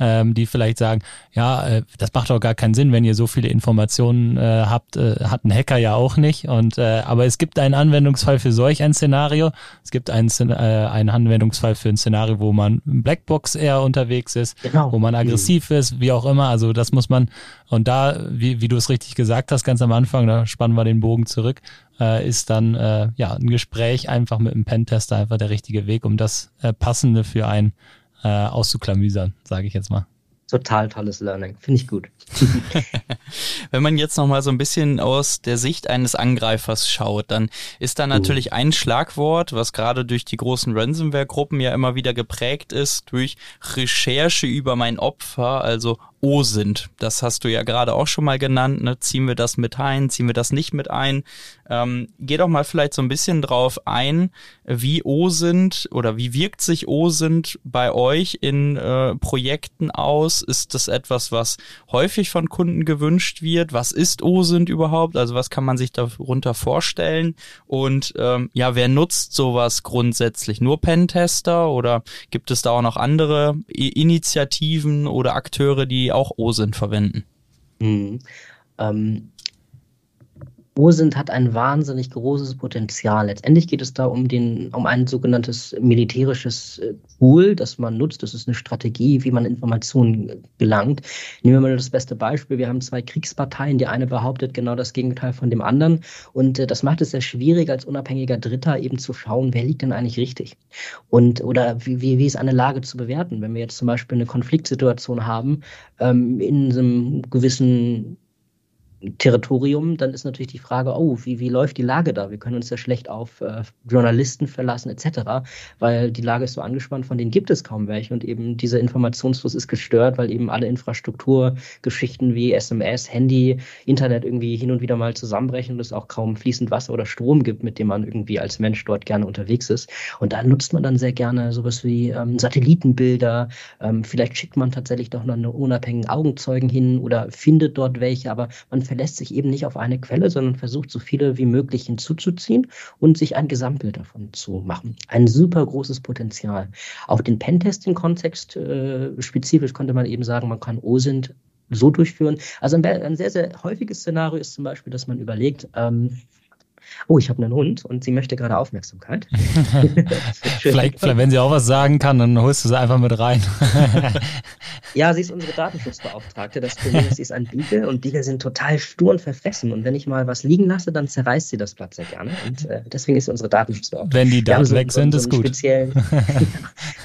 Speaker 1: ähm, die vielleicht sagen, ja, äh, das macht doch gar keinen Sinn, wenn ihr so viele Informationen äh, habt, äh, hat ein Hacker ja auch nicht. Und äh, aber es gibt einen Anwendungsfall für solch ein Szenario. Es gibt einen, äh, einen Anwendungsfall für ein Szenario, wo man Blackbox eher unterwegs ist, genau. wo man aggressiv mhm. ist, wie auch immer. Also das muss man und da, wie, wie du es richtig gesagt hast, ganz am Anfang, da spannen wir den Bogen zurück, äh, ist dann äh, ja ein Gespräch einfach mit einem Pentester einfach der richtige Weg, um das äh, Passende für einen äh, auszuklamüsern, sage ich jetzt mal.
Speaker 3: Total tolles Learning. Finde ich gut.
Speaker 2: Wenn man jetzt nochmal so ein bisschen aus der Sicht eines Angreifers schaut, dann ist da natürlich ein Schlagwort, was gerade durch die großen Ransomware-Gruppen ja immer wieder geprägt ist, durch Recherche über mein Opfer, also O sind. Das hast du ja gerade auch schon mal genannt. Ne? Ziehen wir das mit ein, ziehen wir das nicht mit ein? Ähm, geh doch mal vielleicht so ein bisschen drauf ein, wie O sind oder wie wirkt sich O sind bei euch in äh, Projekten aus? Ist das etwas, was häufig von Kunden gewünscht wird? Was ist O sind überhaupt? Also was kann man sich darunter vorstellen? Und ähm, ja, wer nutzt sowas grundsätzlich? Nur Pentester oder gibt es da auch noch andere Initiativen oder Akteure, die auch OSINT verwenden. Mhm.
Speaker 3: Ähm, OSINT hat ein wahnsinnig großes Potenzial. Letztendlich geht es da um, den, um ein sogenanntes militärisches äh, Tool, das man nutzt. Das ist eine Strategie, wie man Informationen gelangt. Nehmen wir mal das beste Beispiel. Wir haben zwei Kriegsparteien. Die eine behauptet genau das Gegenteil von dem anderen. Und äh, das macht es sehr schwierig, als unabhängiger Dritter eben zu schauen, wer liegt denn eigentlich richtig? Und oder wie, wie, wie ist eine Lage zu bewerten? Wenn wir jetzt zum Beispiel eine Konfliktsituation haben, ähm, in einem gewissen Territorium, dann ist natürlich die Frage, oh, wie, wie läuft die Lage da? Wir können uns ja schlecht auf äh, Journalisten verlassen etc., weil die Lage ist so angespannt, von denen gibt es kaum welche und eben dieser Informationsfluss ist gestört, weil eben alle Infrastrukturgeschichten wie SMS, Handy, Internet irgendwie hin und wieder mal zusammenbrechen und es auch kaum fließend Wasser oder Strom gibt, mit dem man irgendwie als Mensch dort gerne unterwegs ist. Und da nutzt man dann sehr gerne sowas wie ähm, Satellitenbilder, ähm, vielleicht schickt man tatsächlich doch noch einen unabhängigen Augenzeugen hin oder findet dort welche, aber man verlässt sich eben nicht auf eine Quelle, sondern versucht so viele wie möglich hinzuzuziehen und sich ein Gesamtbild davon zu machen. Ein super großes Potenzial. Auf den Pentesting-Kontext äh, spezifisch konnte man eben sagen, man kann OSINT so durchführen. Also ein, ein, sehr, sehr häufiges Szenario ist zum Beispiel, dass man überlegt, ähm, oh, ich habe einen Hund und sie möchte gerade Aufmerksamkeit.
Speaker 1: vielleicht, vielleicht, wenn sie auch was sagen kann, dann holst du sie einfach mit rein.
Speaker 3: ja, sie ist unsere Datenschutzbeauftragte. Das Problem ist, sie ist ein Beagle und Beagle sind total stur und verfressen. Und wenn ich mal was liegen lasse, dann zerreißt sie das Blatt sehr gerne. Und äh, deswegen ist sie unsere Datenschutzbeauftragte.
Speaker 1: Wenn die Daten so, weg sind, so, ist gut.
Speaker 3: wir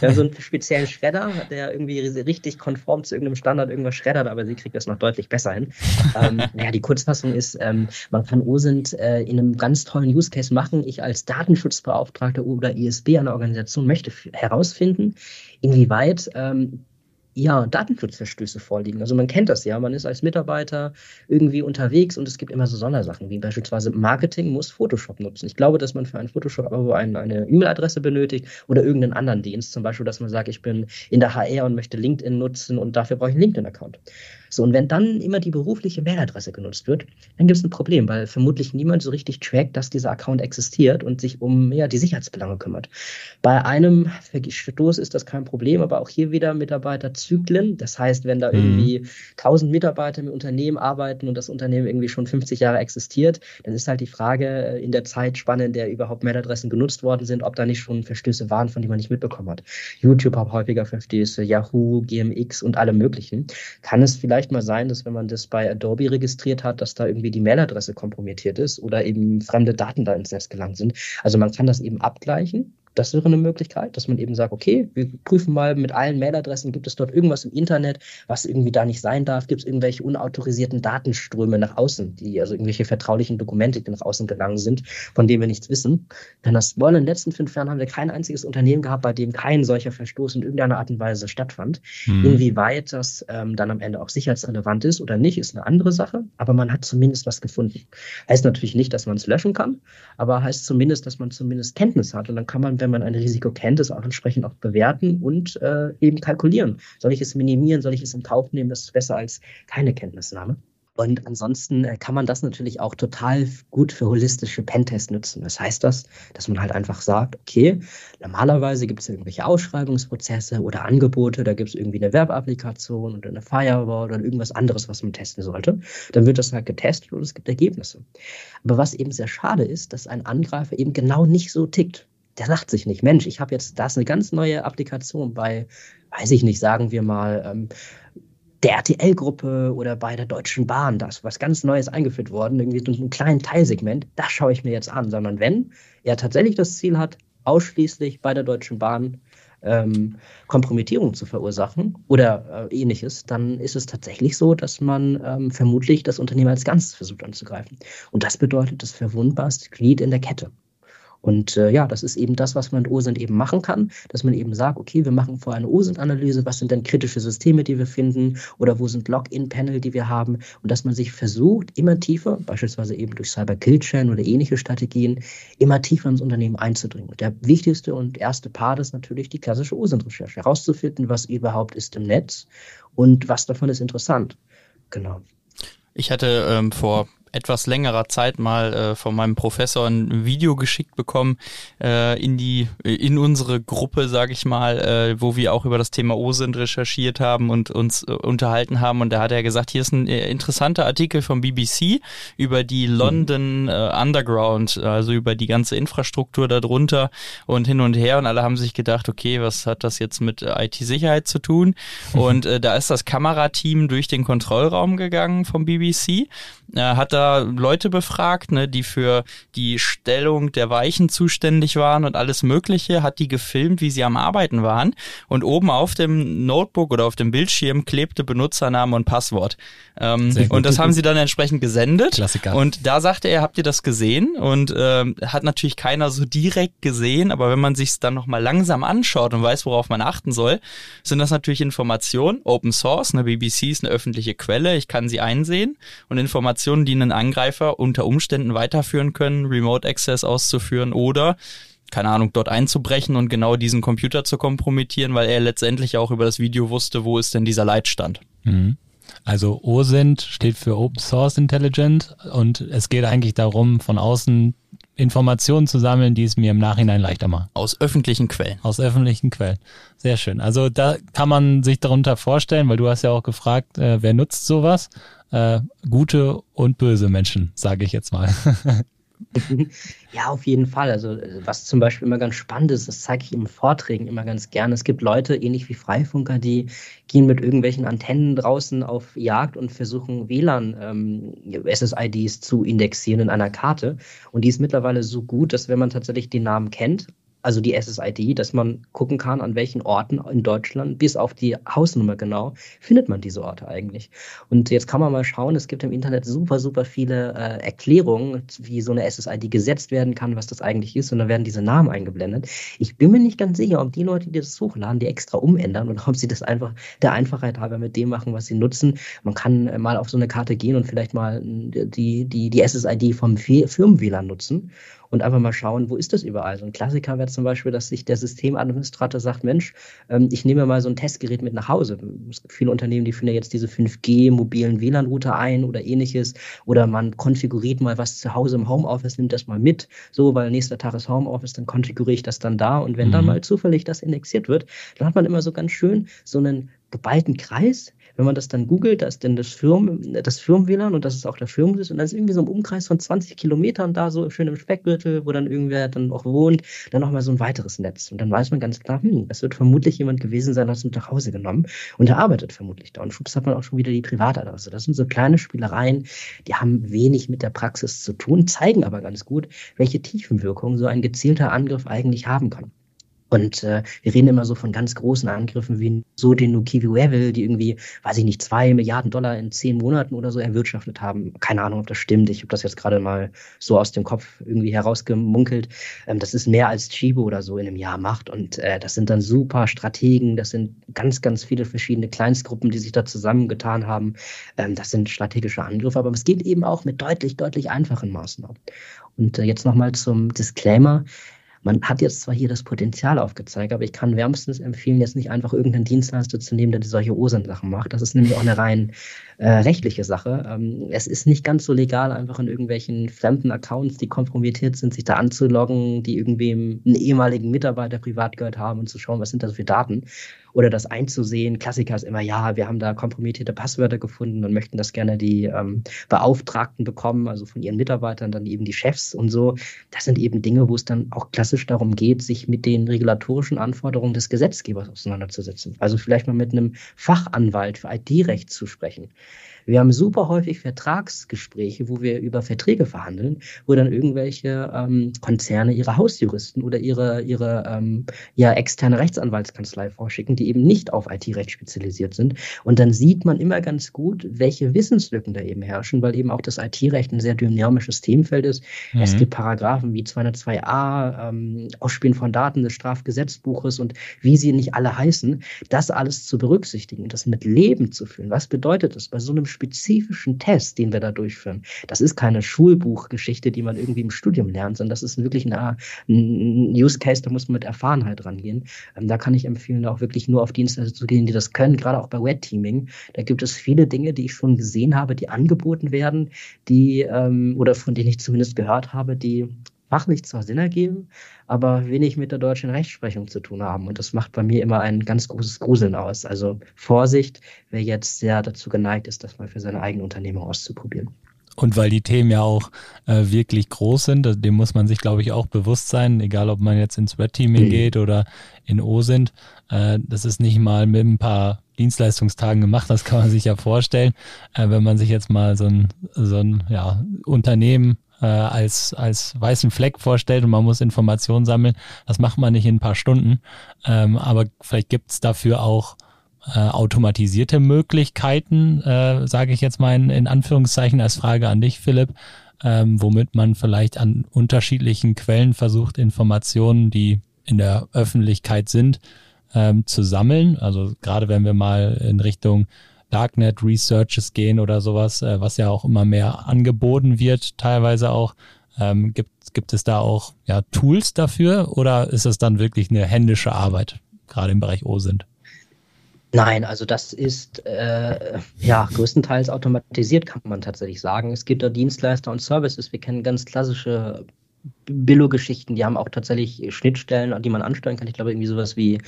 Speaker 3: haben so einen speziellen Schredder, der irgendwie richtig konform zu irgendeinem Standard irgendwas schreddert, aber sie kriegt das noch deutlich besser hin. ähm, naja, die Kurzfassung ist, ähm, man kann OSINT äh, in einem ganz tollen Use Case machen. Ich als Datenschutzbeauftragter oder ISB einer Organisation möchte herausfinden, inwieweit ähm, ja, Datenschutzverstöße vorliegen. Also man kennt das ja, man ist als Mitarbeiter irgendwie unterwegs und es gibt immer so Sondersachen, wie beispielsweise Marketing muss Photoshop nutzen. Ich glaube, dass man für ein Photoshop-Abo eine E-Mail-Adresse benötigt oder irgendeinen anderen Dienst, zum Beispiel, dass man sagt, ich bin in der HR und möchte LinkedIn nutzen und dafür brauche ich einen LinkedIn-Account. So, und wenn dann immer die berufliche Mailadresse genutzt wird, dann gibt es ein Problem, weil vermutlich niemand so richtig trackt, dass dieser Account existiert und sich um ja, die Sicherheitsbelange kümmert. Bei einem Verstoß ist das kein Problem, aber auch hier wieder Mitarbeiterzyklen. Das heißt, wenn da mhm. irgendwie 1000 Mitarbeiter im Unternehmen arbeiten und das Unternehmen irgendwie schon 50 Jahre existiert, dann ist halt die Frage äh, in der Zeitspanne, in der überhaupt Mailadressen genutzt worden sind, ob da nicht schon Verstöße waren, von denen man nicht mitbekommen hat. YouTube hat häufiger Verstöße, Yahoo, GMX und alle möglichen. Kann es vielleicht vielleicht mal sein, dass wenn man das bei Adobe registriert hat, dass da irgendwie die Mailadresse kompromittiert ist oder eben fremde Daten da ins Netz gelangt sind. Also man kann das eben abgleichen das wäre eine Möglichkeit, dass man eben sagt, okay, wir prüfen mal mit allen Mailadressen, gibt es dort irgendwas im Internet, was irgendwie da nicht sein darf? Gibt es irgendwelche unautorisierten Datenströme nach außen, die also irgendwelche vertraulichen Dokumente, die nach außen gelangen sind, von denen wir nichts wissen? Denn das wollen in den letzten fünf Jahren haben wir kein einziges Unternehmen gehabt, bei dem kein solcher Verstoß in irgendeiner Art und Weise stattfand. Mhm. Inwieweit das ähm, dann am Ende auch sicherheitsrelevant ist oder nicht, ist eine andere Sache, aber man hat zumindest was gefunden. Heißt natürlich nicht, dass man es löschen kann, aber heißt zumindest, dass man zumindest Kenntnis hat und dann kann man, wenn wenn man ein Risiko kennt, es auch entsprechend auch bewerten und äh, eben kalkulieren. Soll ich es minimieren? Soll ich es in Kauf nehmen? Das ist besser als keine Kenntnisnahme. Und ansonsten äh, kann man das natürlich auch total gut für holistische Pentests nutzen. Das heißt das, dass man halt einfach sagt, okay, normalerweise gibt es irgendwelche Ausschreibungsprozesse oder Angebote, da gibt es irgendwie eine Werbeapplikation oder eine Firewall oder irgendwas anderes, was man testen sollte. Dann wird das halt getestet und es gibt Ergebnisse. Aber was eben sehr schade ist, dass ein Angreifer eben genau nicht so tickt der sagt sich nicht, Mensch, ich habe jetzt, da eine ganz neue Applikation bei, weiß ich nicht, sagen wir mal, ähm, der RTL-Gruppe oder bei der Deutschen Bahn, da ist was ganz Neues eingeführt worden, irgendwie so ein kleines Teilsegment, das schaue ich mir jetzt an, sondern wenn er tatsächlich das Ziel hat, ausschließlich bei der Deutschen Bahn ähm, Kompromittierung zu verursachen oder äh, ähnliches, dann ist es tatsächlich so, dass man ähm, vermutlich das Unternehmen als Ganzes versucht anzugreifen. Und das bedeutet das verwundbarste Glied in der Kette. Und äh, ja, das ist eben das, was man mit OSINT eben machen kann, dass man eben sagt, okay, wir machen vorher eine OSINT-Analyse, was sind denn kritische Systeme, die wir finden oder wo sind Login-Panel, die wir haben und dass man sich versucht, immer tiefer, beispielsweise eben durch Cyber-Kill-Chain oder ähnliche Strategien, immer tiefer ins Unternehmen einzudringen. Und der wichtigste und erste Part ist natürlich die klassische OSINT-Recherche, herauszufinden, was überhaupt ist im Netz und was davon ist interessant. Genau.
Speaker 2: Ich hatte ähm, vor etwas längerer Zeit mal äh, von meinem Professor ein Video geschickt bekommen äh, in die in unsere Gruppe, sage ich mal, äh, wo wir auch über das Thema OSINT recherchiert haben und uns äh, unterhalten haben. Und da hat er gesagt, hier ist ein äh, interessanter Artikel vom BBC über die mhm. London äh, Underground, also über die ganze Infrastruktur darunter und hin und her. Und alle haben sich gedacht, okay, was hat das jetzt mit IT-Sicherheit zu tun? Und da ist das Kamerateam durch den Kontrollraum gegangen vom BBC, hat da da Leute befragt, ne, die für die Stellung der Weichen zuständig waren und alles Mögliche, hat die gefilmt, wie sie am Arbeiten waren. Und oben auf dem Notebook oder auf dem Bildschirm klebte Benutzername und Passwort. Ähm, und das haben sie dann entsprechend gesendet. Klassiker. Und da sagte er, habt ihr das gesehen? Und ähm, hat natürlich keiner so direkt gesehen, aber wenn man sich dann nochmal langsam anschaut und weiß, worauf man achten soll, sind das natürlich Informationen, Open Source, eine BBC ist eine öffentliche Quelle, ich kann sie einsehen und Informationen, die einen Angreifer unter Umständen weiterführen können, Remote Access auszuführen oder keine Ahnung, dort einzubrechen und genau diesen Computer zu kompromittieren, weil er letztendlich auch über das Video wusste, wo ist denn dieser Leitstand.
Speaker 1: Mhm. Also OSINT steht für Open Source Intelligent und es geht eigentlich darum, von außen Informationen zu sammeln, die es mir im Nachhinein leichter machen.
Speaker 2: Aus öffentlichen Quellen.
Speaker 1: Aus öffentlichen Quellen. Sehr schön. Also da kann man sich darunter vorstellen, weil du hast ja auch gefragt, äh, wer nutzt sowas? Äh, gute und böse Menschen, sage ich jetzt mal.
Speaker 3: Ja, auf jeden Fall. Also was zum Beispiel immer ganz spannend ist, das zeige ich in Vorträgen immer ganz gerne. Es gibt Leute, ähnlich wie Freifunker, die gehen mit irgendwelchen Antennen draußen auf Jagd und versuchen WLAN ähm, zu indexieren in einer Karte. Und die ist mittlerweile so gut, dass wenn man tatsächlich den Namen kennt also die SSID, dass man gucken kann, an welchen Orten in Deutschland, bis auf die Hausnummer genau, findet man diese Orte eigentlich. Und jetzt kann man mal schauen, es gibt im Internet super, super viele äh, Erklärungen, wie so eine SSID gesetzt werden kann, was das eigentlich ist, und da werden diese Namen eingeblendet. Ich bin mir nicht ganz sicher, ob die Leute, die das hochladen, die extra umändern oder ob sie das einfach der Einfachheit halber mit dem machen, was sie nutzen. Man kann äh, mal auf so eine Karte gehen und vielleicht mal die, die, die SSID vom Firmen-WLAN nutzen und einfach mal schauen, wo ist das überall. So ein Klassiker wäre zum Beispiel, dass sich der Systemadministrator sagt, Mensch, ähm, ich nehme mal so ein Testgerät mit nach Hause. Es gibt viele Unternehmen, die führen ja jetzt diese 5G mobilen WLAN-Router ein oder ähnliches. Oder man konfiguriert mal was zu Hause im Homeoffice, nimmt das mal mit. So, weil nächster Tag ist Homeoffice, dann konfiguriere ich das dann da. Und wenn mhm. dann mal zufällig das indexiert wird, dann hat man immer so ganz schön so einen geballten Kreis, wenn man das dann googelt, da ist dann das Firmen, das Firmen-WLAN und das ist auch der Firmensitz und dann ist irgendwie so ein Umkreis von 20 Kilometern da, so schön im Speckgürtel, wo dann irgendwer dann auch wohnt, dann nochmal so ein weiteres Netz. Und dann weiß man ganz klar, hm, das wird vermutlich jemand gewesen sein, hat es mit nach Hause genommen und er arbeitet vermutlich da. Und schwupps hat man auch schon wieder die Privatadresse. Das sind so kleine Spielereien, die haben wenig mit der Praxis zu tun, zeigen aber ganz gut, welche Tiefenwirkung so ein gezielter Angriff eigentlich haben kann. Und äh, wir reden immer so von ganz großen Angriffen wie so den Nukivi-Wevel, die irgendwie, weiß ich nicht, zwei Milliarden Dollar in zehn Monaten oder so erwirtschaftet haben. Keine Ahnung, ob das stimmt. Ich habe das jetzt gerade mal so aus dem Kopf irgendwie herausgemunkelt. Ähm, das ist mehr als Chibo oder so in einem Jahr macht. Und äh, das sind dann super Strategen. Das sind ganz, ganz viele verschiedene Kleinstgruppen, die sich da zusammengetan haben. Ähm, das sind strategische Angriffe. Aber es geht eben auch mit deutlich, deutlich einfachen Maßnahmen. Und äh, jetzt nochmal zum Disclaimer man hat jetzt zwar hier das Potenzial aufgezeigt, aber ich kann wärmstens empfehlen, jetzt nicht einfach irgendeinen Dienstleister zu nehmen, der solche OSINT-Sachen macht. Das ist nämlich auch eine rein äh, rechtliche Sache. Ähm, es ist nicht ganz so legal, einfach in irgendwelchen fremden Accounts, die kompromittiert sind, sich da anzuloggen, die irgendwie einen ehemaligen Mitarbeiter privat gehört haben und zu schauen, was sind das für Daten oder das einzusehen. Klassiker ist immer, ja, wir haben da kompromittierte Passwörter gefunden und möchten das gerne die ähm, Beauftragten bekommen, also von ihren Mitarbeitern, dann eben die Chefs und so. Das sind eben Dinge, wo es dann auch klassisch darum geht, sich mit den regulatorischen Anforderungen des Gesetzgebers auseinanderzusetzen. Also vielleicht mal mit einem Fachanwalt für IT-Recht zu sprechen. Wir haben super häufig Vertragsgespräche, wo wir über Verträge verhandeln, wo dann irgendwelche ähm, Konzerne ihre Hausjuristen oder ihre, ihre ähm, ja, externe Rechtsanwaltskanzlei vorschicken, die eben nicht auf IT-Recht spezialisiert sind. Und dann sieht man immer ganz gut, welche Wissenslücken da eben herrschen, weil eben auch das IT-Recht ein sehr dynamisches Themenfeld ist. Mhm. Es gibt Paragraphen wie 202a, ähm, Ausspielen von Daten des Strafgesetzbuches und wie sie nicht alle heißen, das alles zu berücksichtigen, das mit Leben zu führen. Was bedeutet das bei so einem spezifischen Test, den wir da durchführen. Das ist keine Schulbuchgeschichte, die man irgendwie im Studium lernt, sondern das ist wirklich ein, ein Use Case, da muss man mit Erfahrenheit rangehen. Ähm, da kann ich empfehlen, auch wirklich nur auf Dienstleister zu gehen, die das können, gerade auch bei Web Teaming. Da gibt es viele Dinge, die ich schon gesehen habe, die angeboten werden, die ähm, oder von denen ich zumindest gehört habe, die fachlich zwar Sinn ergeben, aber wenig mit der deutschen Rechtsprechung zu tun haben. Und das macht bei mir immer ein ganz großes Gruseln aus. Also Vorsicht, wer jetzt sehr dazu geneigt ist, das mal für seine eigene Unternehmung auszuprobieren.
Speaker 1: Und weil die Themen ja auch äh, wirklich groß sind, dem muss man sich, glaube ich, auch bewusst sein, egal ob man jetzt ins Red Teaming mhm. geht oder in O sind. Äh, das ist nicht mal mit ein paar Dienstleistungstagen gemacht, das kann man sich ja vorstellen. Äh, wenn man sich jetzt mal so ein, so ein ja, Unternehmen äh, als, als weißen Fleck vorstellt und man muss Informationen sammeln. Das macht man nicht in ein paar Stunden. Ähm, aber vielleicht gibt es dafür auch äh, automatisierte Möglichkeiten, äh, sage ich jetzt mal in, in Anführungszeichen als Frage an dich, Philipp, ähm, womit man vielleicht an unterschiedlichen Quellen versucht, Informationen, die in der Öffentlichkeit sind, ähm, zu sammeln. Also gerade wenn wir mal in Richtung Darknet Researches gehen oder sowas, äh, was ja auch immer mehr angeboten wird, teilweise auch. Ähm, gibt, gibt es da auch ja, Tools dafür oder ist es dann wirklich eine händische Arbeit, gerade im Bereich OSINT?
Speaker 3: Nein, also das ist äh, ja größtenteils automatisiert, kann man tatsächlich sagen. Es gibt da Dienstleister und Services. Wir kennen ganz klassische Billo-Geschichten, die haben auch tatsächlich Schnittstellen, die man ansteuern kann. Ich glaube, irgendwie sowas wie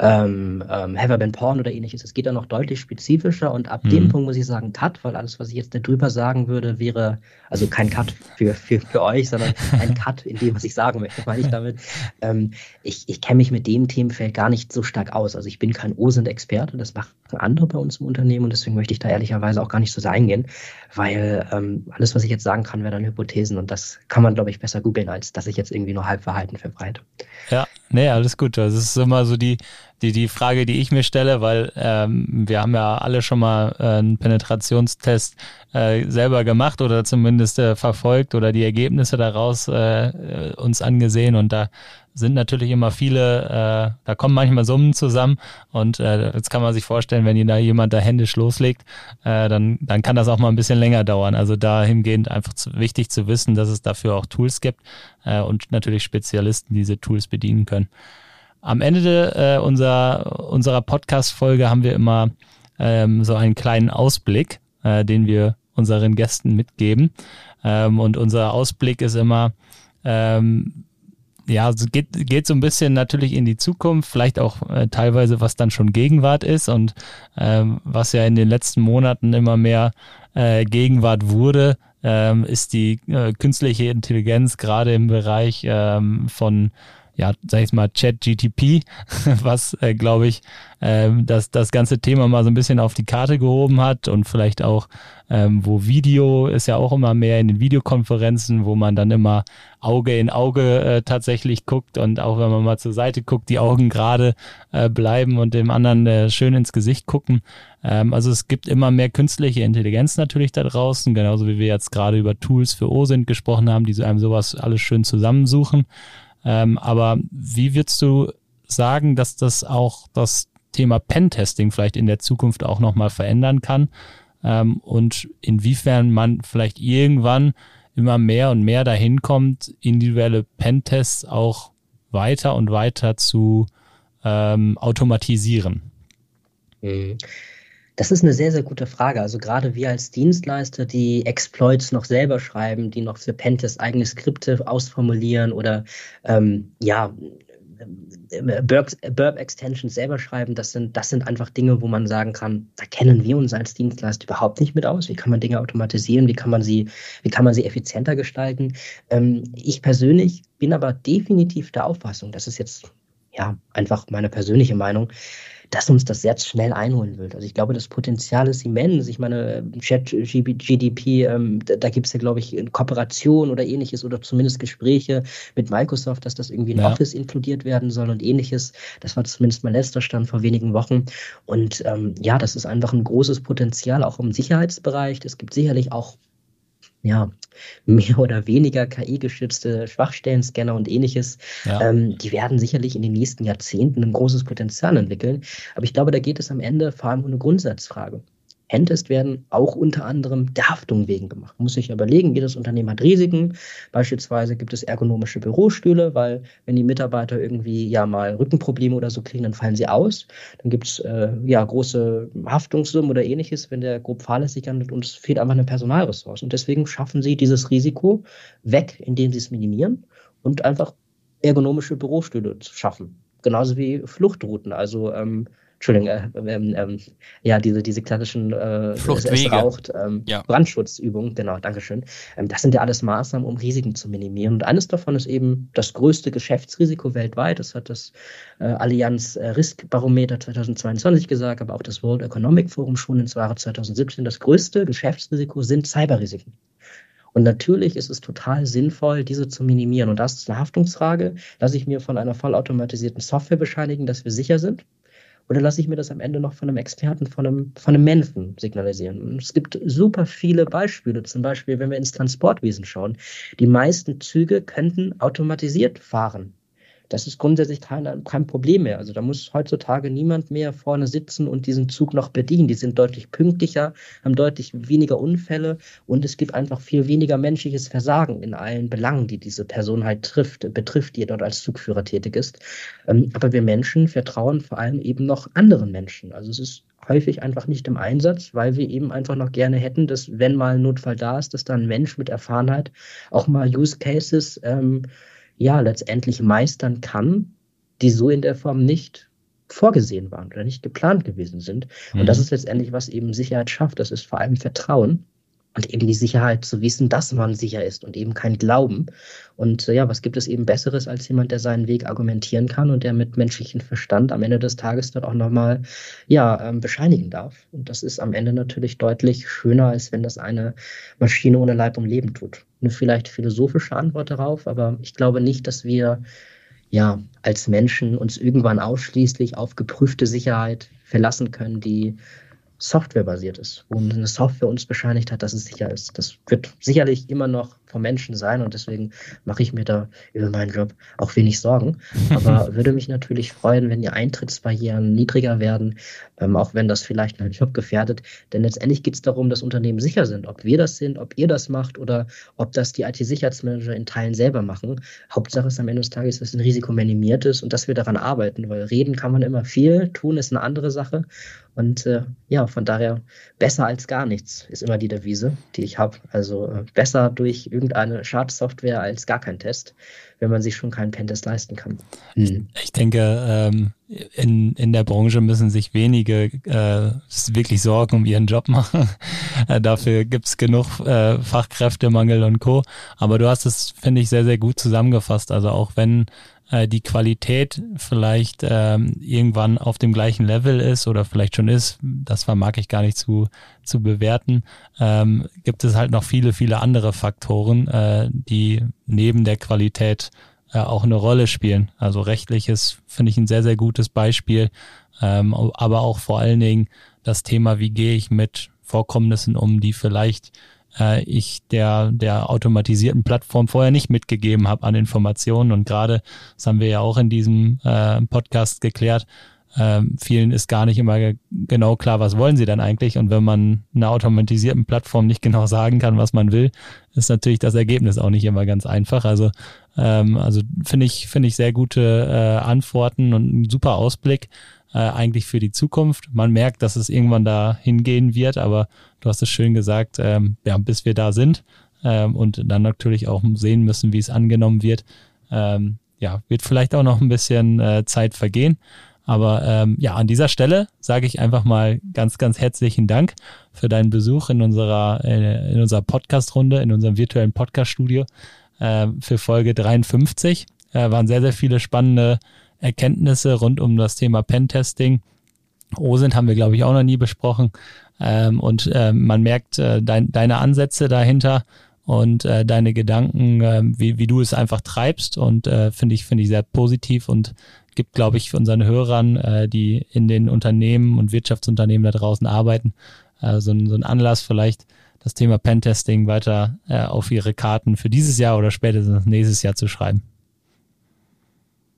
Speaker 3: ähm, ähm, Have I Been Porn oder ähnliches. Es geht dann noch deutlich spezifischer und ab mhm. dem Punkt muss ich sagen Cut, weil alles, was ich jetzt darüber sagen würde, wäre, also kein Cut für, für, für euch, sondern ein Cut in dem, was ich sagen möchte, meine ich damit. Ähm, ich ich kenne mich mit dem Themenfeld gar nicht so stark aus. Also ich bin kein OSINT-Experte, das machen andere bei uns im Unternehmen und deswegen möchte ich da ehrlicherweise auch gar nicht so sehr eingehen, weil ähm, alles, was ich jetzt sagen kann, wäre dann Hypothesen und das kann man, glaube ich, besser googeln, als dass ich jetzt irgendwie nur Halbverhalten verbreite.
Speaker 1: Ja, nee, alles gut. Das ist immer so die, die, die Frage, die ich mir stelle, weil ähm, wir haben ja alle schon mal äh, einen Penetrationstest äh, selber gemacht oder zumindest äh, verfolgt oder die Ergebnisse daraus äh, uns angesehen und da sind natürlich immer viele, äh, da kommen manchmal Summen zusammen und äh, jetzt kann man sich vorstellen, wenn da jemand da händisch loslegt, äh, dann, dann kann das auch mal ein bisschen länger dauern. Also dahingehend einfach zu, wichtig zu wissen, dass es dafür auch Tools gibt äh, und natürlich Spezialisten diese Tools bedienen können. Am Ende äh, unserer, unserer Podcast-Folge haben wir immer ähm, so einen kleinen Ausblick, äh, den wir unseren Gästen mitgeben. Ähm, und unser Ausblick ist immer, ähm, ja, geht, geht so ein bisschen natürlich in die Zukunft, vielleicht auch äh, teilweise, was dann schon Gegenwart ist und ähm, was ja in den letzten Monaten immer mehr äh, Gegenwart wurde, ähm, ist die äh, künstliche Intelligenz gerade im Bereich ähm, von ja, sag ich mal, Chat-GTP, was, äh, glaube ich, ähm, das, das ganze Thema mal so ein bisschen auf die Karte gehoben hat und vielleicht auch, ähm, wo Video ist ja auch immer mehr in den Videokonferenzen, wo man dann immer Auge in Auge äh, tatsächlich guckt und auch wenn man mal zur Seite guckt, die Augen gerade äh, bleiben und dem anderen äh, schön ins Gesicht gucken. Ähm, also es gibt immer mehr künstliche Intelligenz natürlich da draußen, genauso wie wir jetzt gerade über Tools für OSINT gesprochen haben, die einem sowas alles schön zusammensuchen. Ähm, aber wie würdest du sagen, dass das auch das Thema Pentesting vielleicht in der Zukunft auch nochmal verändern kann? Ähm, und inwiefern man vielleicht irgendwann immer mehr und mehr dahin kommt, individuelle Pentests auch weiter und weiter zu ähm, automatisieren?
Speaker 3: Mhm. Das ist eine sehr, sehr gute Frage. Also gerade wir als Dienstleister, die Exploits noch selber schreiben, die noch für Pentest eigene Skripte ausformulieren oder ähm, ja, Burp, Extensions selber schreiben, das sind, das sind einfach Dinge, wo man sagen kann, da kennen wir uns als Dienstleister überhaupt nicht mit aus. Wie kann man Dinge automatisieren? Wie kann man sie, wie kann man sie effizienter gestalten? Ähm, ich persönlich bin aber definitiv der Auffassung, das ist jetzt ja einfach meine persönliche Meinung, dass uns das sehr schnell einholen wird. Also ich glaube, das Potenzial ist immens. Ich meine, Chat GDP, ähm, da, da gibt es ja, glaube ich, Kooperation oder ähnliches oder zumindest Gespräche mit Microsoft, dass das irgendwie in ja. Office inkludiert werden soll und ähnliches. Das war zumindest mein letzter Stand vor wenigen Wochen. Und ähm, ja, das ist einfach ein großes Potenzial, auch im Sicherheitsbereich. Es gibt sicherlich auch ja, mehr oder weniger KI-gestützte Schwachstellen-Scanner und ähnliches, ja. ähm, die werden sicherlich in den nächsten Jahrzehnten ein großes Potenzial entwickeln. Aber ich glaube, da geht es am Ende vor allem um eine Grundsatzfrage. Handtest werden auch unter anderem der Haftung wegen gemacht. Man muss sich überlegen, jedes Unternehmen hat Risiken. Beispielsweise gibt es ergonomische Bürostühle, weil wenn die Mitarbeiter irgendwie ja mal Rückenprobleme oder so kriegen, dann fallen sie aus. Dann gibt es äh, ja große Haftungssummen oder ähnliches, wenn der grob fahrlässig handelt und es fehlt einfach eine Personalressource. Und deswegen schaffen sie dieses Risiko weg, indem sie es minimieren und einfach ergonomische Bürostühle zu schaffen. Genauso wie Fluchtrouten. Also ähm, Entschuldigung, äh, ähm, ähm, ja, diese, diese klassischen äh,
Speaker 2: Fluchtwege.
Speaker 3: raucht, ähm, ja. Brandschutzübungen, genau, Dankeschön. Ähm, das sind ja alles Maßnahmen, um Risiken zu minimieren. Und eines davon ist eben das größte Geschäftsrisiko weltweit. Das hat das äh, Allianz äh, Risk Barometer 2022 gesagt, aber auch das World Economic Forum schon ins Jahre 2017. Das größte Geschäftsrisiko sind Cyberrisiken. Und natürlich ist es total sinnvoll, diese zu minimieren. Und das ist eine Haftungsfrage. Lasse ich mir von einer vollautomatisierten Software bescheinigen, dass wir sicher sind? Oder lasse ich mir das am Ende noch von einem Experten, von einem, von einem Menschen signalisieren? Es gibt super viele Beispiele. Zum Beispiel, wenn wir ins Transportwesen schauen. Die meisten Züge könnten automatisiert fahren. Das ist grundsätzlich kein, kein Problem mehr. Also da muss heutzutage niemand mehr vorne sitzen und diesen Zug noch bedienen. Die sind deutlich pünktlicher, haben deutlich weniger Unfälle und es gibt einfach viel weniger menschliches Versagen in allen Belangen, die diese Person halt trifft, betrifft, die dort als Zugführer tätig ist. Ähm, aber wir Menschen vertrauen vor allem eben noch anderen Menschen. Also es ist häufig einfach nicht im Einsatz, weil wir eben einfach noch gerne hätten, dass wenn mal ein Notfall da ist, dass da ein Mensch mit Erfahrenheit auch mal Use Cases ähm, ja letztendlich meistern kann, die so in der Form nicht vorgesehen waren oder nicht geplant gewesen sind. Mhm. Und das ist letztendlich, was eben Sicherheit schafft. Das ist vor allem Vertrauen und eben die Sicherheit zu wissen, dass man sicher ist und eben kein Glauben. Und äh, ja, was gibt es eben Besseres als jemand, der seinen Weg argumentieren kann und der mit menschlichem Verstand am Ende des Tages dann auch nochmal ja, ähm, bescheinigen darf. Und das ist am Ende natürlich deutlich schöner, als wenn das eine Maschine ohne Leib und Leben tut. Eine vielleicht philosophische Antwort darauf, aber ich glaube nicht, dass wir ja als Menschen uns irgendwann ausschließlich auf geprüfte Sicherheit verlassen können, die softwarebasiert ist, wo eine Software uns bescheinigt hat, dass es sicher ist. Das wird sicherlich immer noch vom Menschen sein und deswegen mache ich mir da über meinen Job auch wenig Sorgen. Aber würde mich natürlich freuen, wenn die Eintrittsbarrieren niedriger werden, ähm, auch wenn das vielleicht meinen Job gefährdet. Denn letztendlich geht es darum, dass Unternehmen sicher sind. Ob wir das sind, ob ihr das macht oder ob das die IT-Sicherheitsmanager in Teilen selber machen. Hauptsache ist am Ende des Tages, dass ein Risiko minimiert ist und dass wir daran arbeiten, weil reden kann man immer viel, tun ist eine andere Sache. Und äh, ja, von daher besser als gar nichts ist immer die Devise, die ich habe. Also äh, besser durch irgendeine Schadsoftware als gar kein Test, wenn man sich schon keinen Pentest leisten kann.
Speaker 1: Mhm. Ich denke, ähm, in, in der Branche müssen sich wenige äh, wirklich Sorgen um ihren Job machen. äh, dafür gibt's genug äh, Fachkräftemangel und Co. Aber du hast es, finde ich, sehr, sehr gut zusammengefasst. Also auch wenn äh, die Qualität vielleicht ähm, irgendwann auf dem gleichen Level ist oder vielleicht schon ist, das vermag ich gar nicht zu, zu bewerten, ähm, gibt es halt noch viele, viele andere Faktoren, äh, die neben der Qualität äh, auch eine Rolle spielen. Also rechtliches finde ich ein sehr, sehr gutes Beispiel, ähm, aber auch vor allen Dingen das Thema, wie gehe ich mit Vorkommnissen um, die vielleicht äh, ich der, der automatisierten Plattform vorher nicht mitgegeben habe an Informationen. Und gerade, das haben wir ja auch in diesem äh, Podcast geklärt, ähm, vielen ist gar nicht immer genau klar, was wollen sie dann eigentlich. Und wenn man einer automatisierten Plattform nicht genau sagen kann, was man will, ist natürlich das Ergebnis auch nicht immer ganz einfach. Also, ähm, also finde ich, finde ich sehr gute äh, Antworten und ein super Ausblick äh, eigentlich für die Zukunft. Man merkt, dass es irgendwann da hingehen wird, aber du hast es schön gesagt, ähm, ja, bis wir da sind ähm, und dann natürlich auch sehen müssen, wie es angenommen wird. Ähm, ja, wird vielleicht auch noch ein bisschen äh, Zeit vergehen. Aber ähm, ja, an dieser Stelle sage ich einfach mal ganz, ganz herzlichen Dank für deinen Besuch in unserer, äh, in unserer Podcast-Runde, in unserem virtuellen Podcast-Studio äh, für Folge 53. Äh, waren sehr, sehr viele spannende Erkenntnisse rund um das Thema Pentesting. OSINT haben wir, glaube ich, auch noch nie besprochen. Ähm, und äh, man merkt äh, dein, deine Ansätze dahinter und äh, deine Gedanken, äh, wie, wie du es einfach treibst. Und äh, finde ich, finde ich sehr positiv und gibt, glaube ich, unseren Hörern, äh, die in den Unternehmen und Wirtschaftsunternehmen da draußen arbeiten, äh, so, ein, so ein Anlass vielleicht das Thema Pentesting weiter äh, auf ihre Karten für dieses Jahr oder spätestens nächstes Jahr zu schreiben.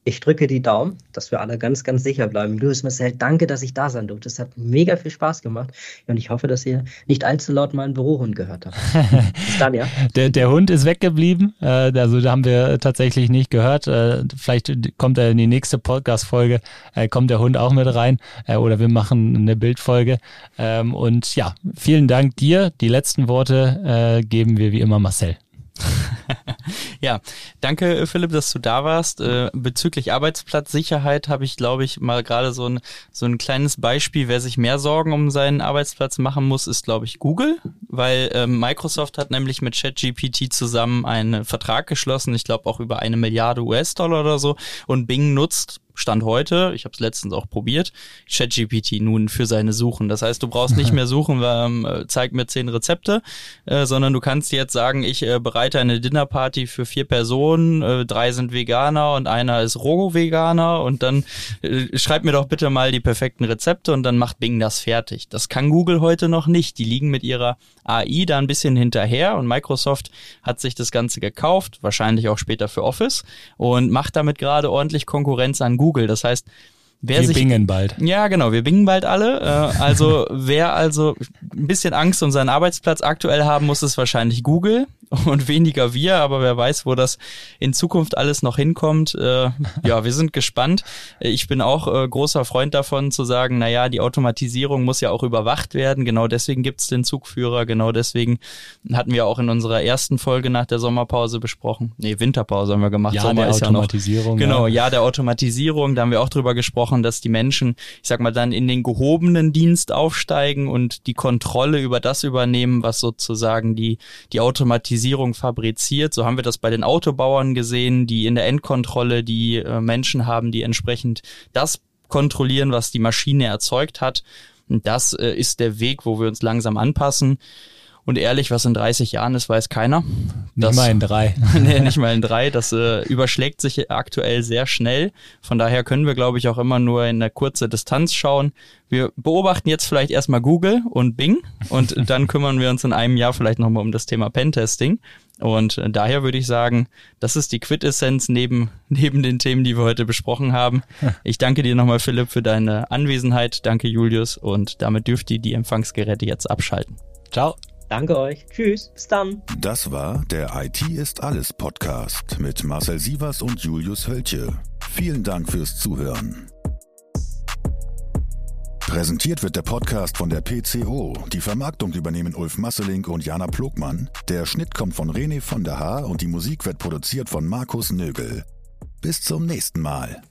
Speaker 3: Ich drücke die Daumen, dass wir alle ganz, ganz sicher bleiben. Louis Marcel, danke, dass ich da sein durfte. Es hat mega viel Spaß gemacht. Und ich hoffe, dass ihr nicht allzu laut meinen Bürohund gehört habt.
Speaker 1: Bis dann, ja. Der, der Hund ist weggeblieben. Äh, also da haben wir tatsächlich nicht gehört. Äh, vielleicht kommt er in die nächste Podcast-Folge, äh, kommt der Hund auch mit rein. Oder wir machen eine Bildfolge. Ähm, und ja, vielen Dank dir. Die letzten Worte geben wir wie immer Marcel.
Speaker 2: ja, danke Philipp, dass du da warst. Äh, bezüglich Arbeitsplatzsicherheit habe ich, glaube ich, mal gerade so ein, so ein kleines Beispiel. Wer sich mehr Sorgen um seinen Arbeitsplatz machen muss, ist, glaube ich, Google, weil äh, Microsoft hat nämlich mit ChatGPT zusammen einen Vertrag geschlossen, ich glaube auch über eine Milliarde US-Dollar oder so. Und Bing nutzt Stand heute, ich habe es letztens auch probiert, ChatGPT nun für seine Suchen. Das heißt, du brauchst nicht mehr suchen, ähm, zeig mir zehn Rezepte, äh, sondern du kannst jetzt sagen, ich äh, bereite eine Dinnerparty für vier Personen, äh, drei sind Veganer und einer ist Rogo-Veganer und dann äh, schreib mir doch bitte mal die perfekten Rezepte und dann macht Bing das fertig. Das kann Google heute noch nicht. Die liegen mit ihrer AI da ein bisschen hinterher und Microsoft hat sich das Ganze gekauft, wahrscheinlich auch später für Office und macht damit gerade ordentlich Konkurrenz an Google. Das heißt, Wer
Speaker 1: wir
Speaker 2: sich,
Speaker 1: bingen bald.
Speaker 2: Ja, genau, wir bingen bald alle. Äh, also wer also ein bisschen Angst um seinen Arbeitsplatz aktuell haben muss, ist wahrscheinlich Google und weniger wir, aber wer weiß, wo das in Zukunft alles noch hinkommt. Äh, ja, wir sind gespannt. Ich bin auch äh, großer Freund davon zu sagen, na ja, die Automatisierung muss ja auch überwacht werden. Genau deswegen gibt's den Zugführer. Genau deswegen hatten wir auch in unserer ersten Folge nach der Sommerpause besprochen. Nee, Winterpause haben wir gemacht.
Speaker 1: Ja, Sommer der Automatisierung.
Speaker 2: Ja noch, genau, ja, der Automatisierung. Da haben wir auch drüber gesprochen angesprochen, dass die Menschen, ich sag mal, dann in den gehobenen Dienst aufsteigen und die Kontrolle über das übernehmen, was sozusagen die, die Automatisierung fabriziert. So haben wir das bei den Autobauern gesehen, die in der Endkontrolle die äh, Menschen haben, die entsprechend das kontrollieren, was die Maschine erzeugt hat. Und das äh, ist der Weg, wo wir uns langsam anpassen. Und ehrlich, was in 30 Jahren ist, weiß keiner.
Speaker 1: Das, nicht mal in drei.
Speaker 2: nee, nicht mal in drei. Das äh, überschlägt sich aktuell sehr schnell. Von daher können wir, glaube ich, auch immer nur in eine kurze Distanz schauen. Wir beobachten jetzt vielleicht erstmal Google und Bing und dann kümmern wir uns in einem Jahr vielleicht nochmal um das Thema Pentesting. Und äh, daher würde ich sagen, das ist die Quintessenz neben, neben den Themen, die wir heute besprochen haben. Ich danke dir nochmal, Philipp, für deine Anwesenheit. Danke, Julius. Und damit dürft ihr die Empfangsgeräte jetzt abschalten.
Speaker 1: Ciao.
Speaker 3: Danke euch. Tschüss. Bis dann.
Speaker 4: Das war der IT ist alles Podcast mit Marcel Sievers und Julius Hölche. Vielen Dank fürs Zuhören. Präsentiert wird der Podcast von der PCO. Die Vermarktung übernehmen Ulf Masseling und Jana Plogmann. Der Schnitt kommt von René von der Haar und die Musik wird produziert von Markus Nögel. Bis zum nächsten Mal.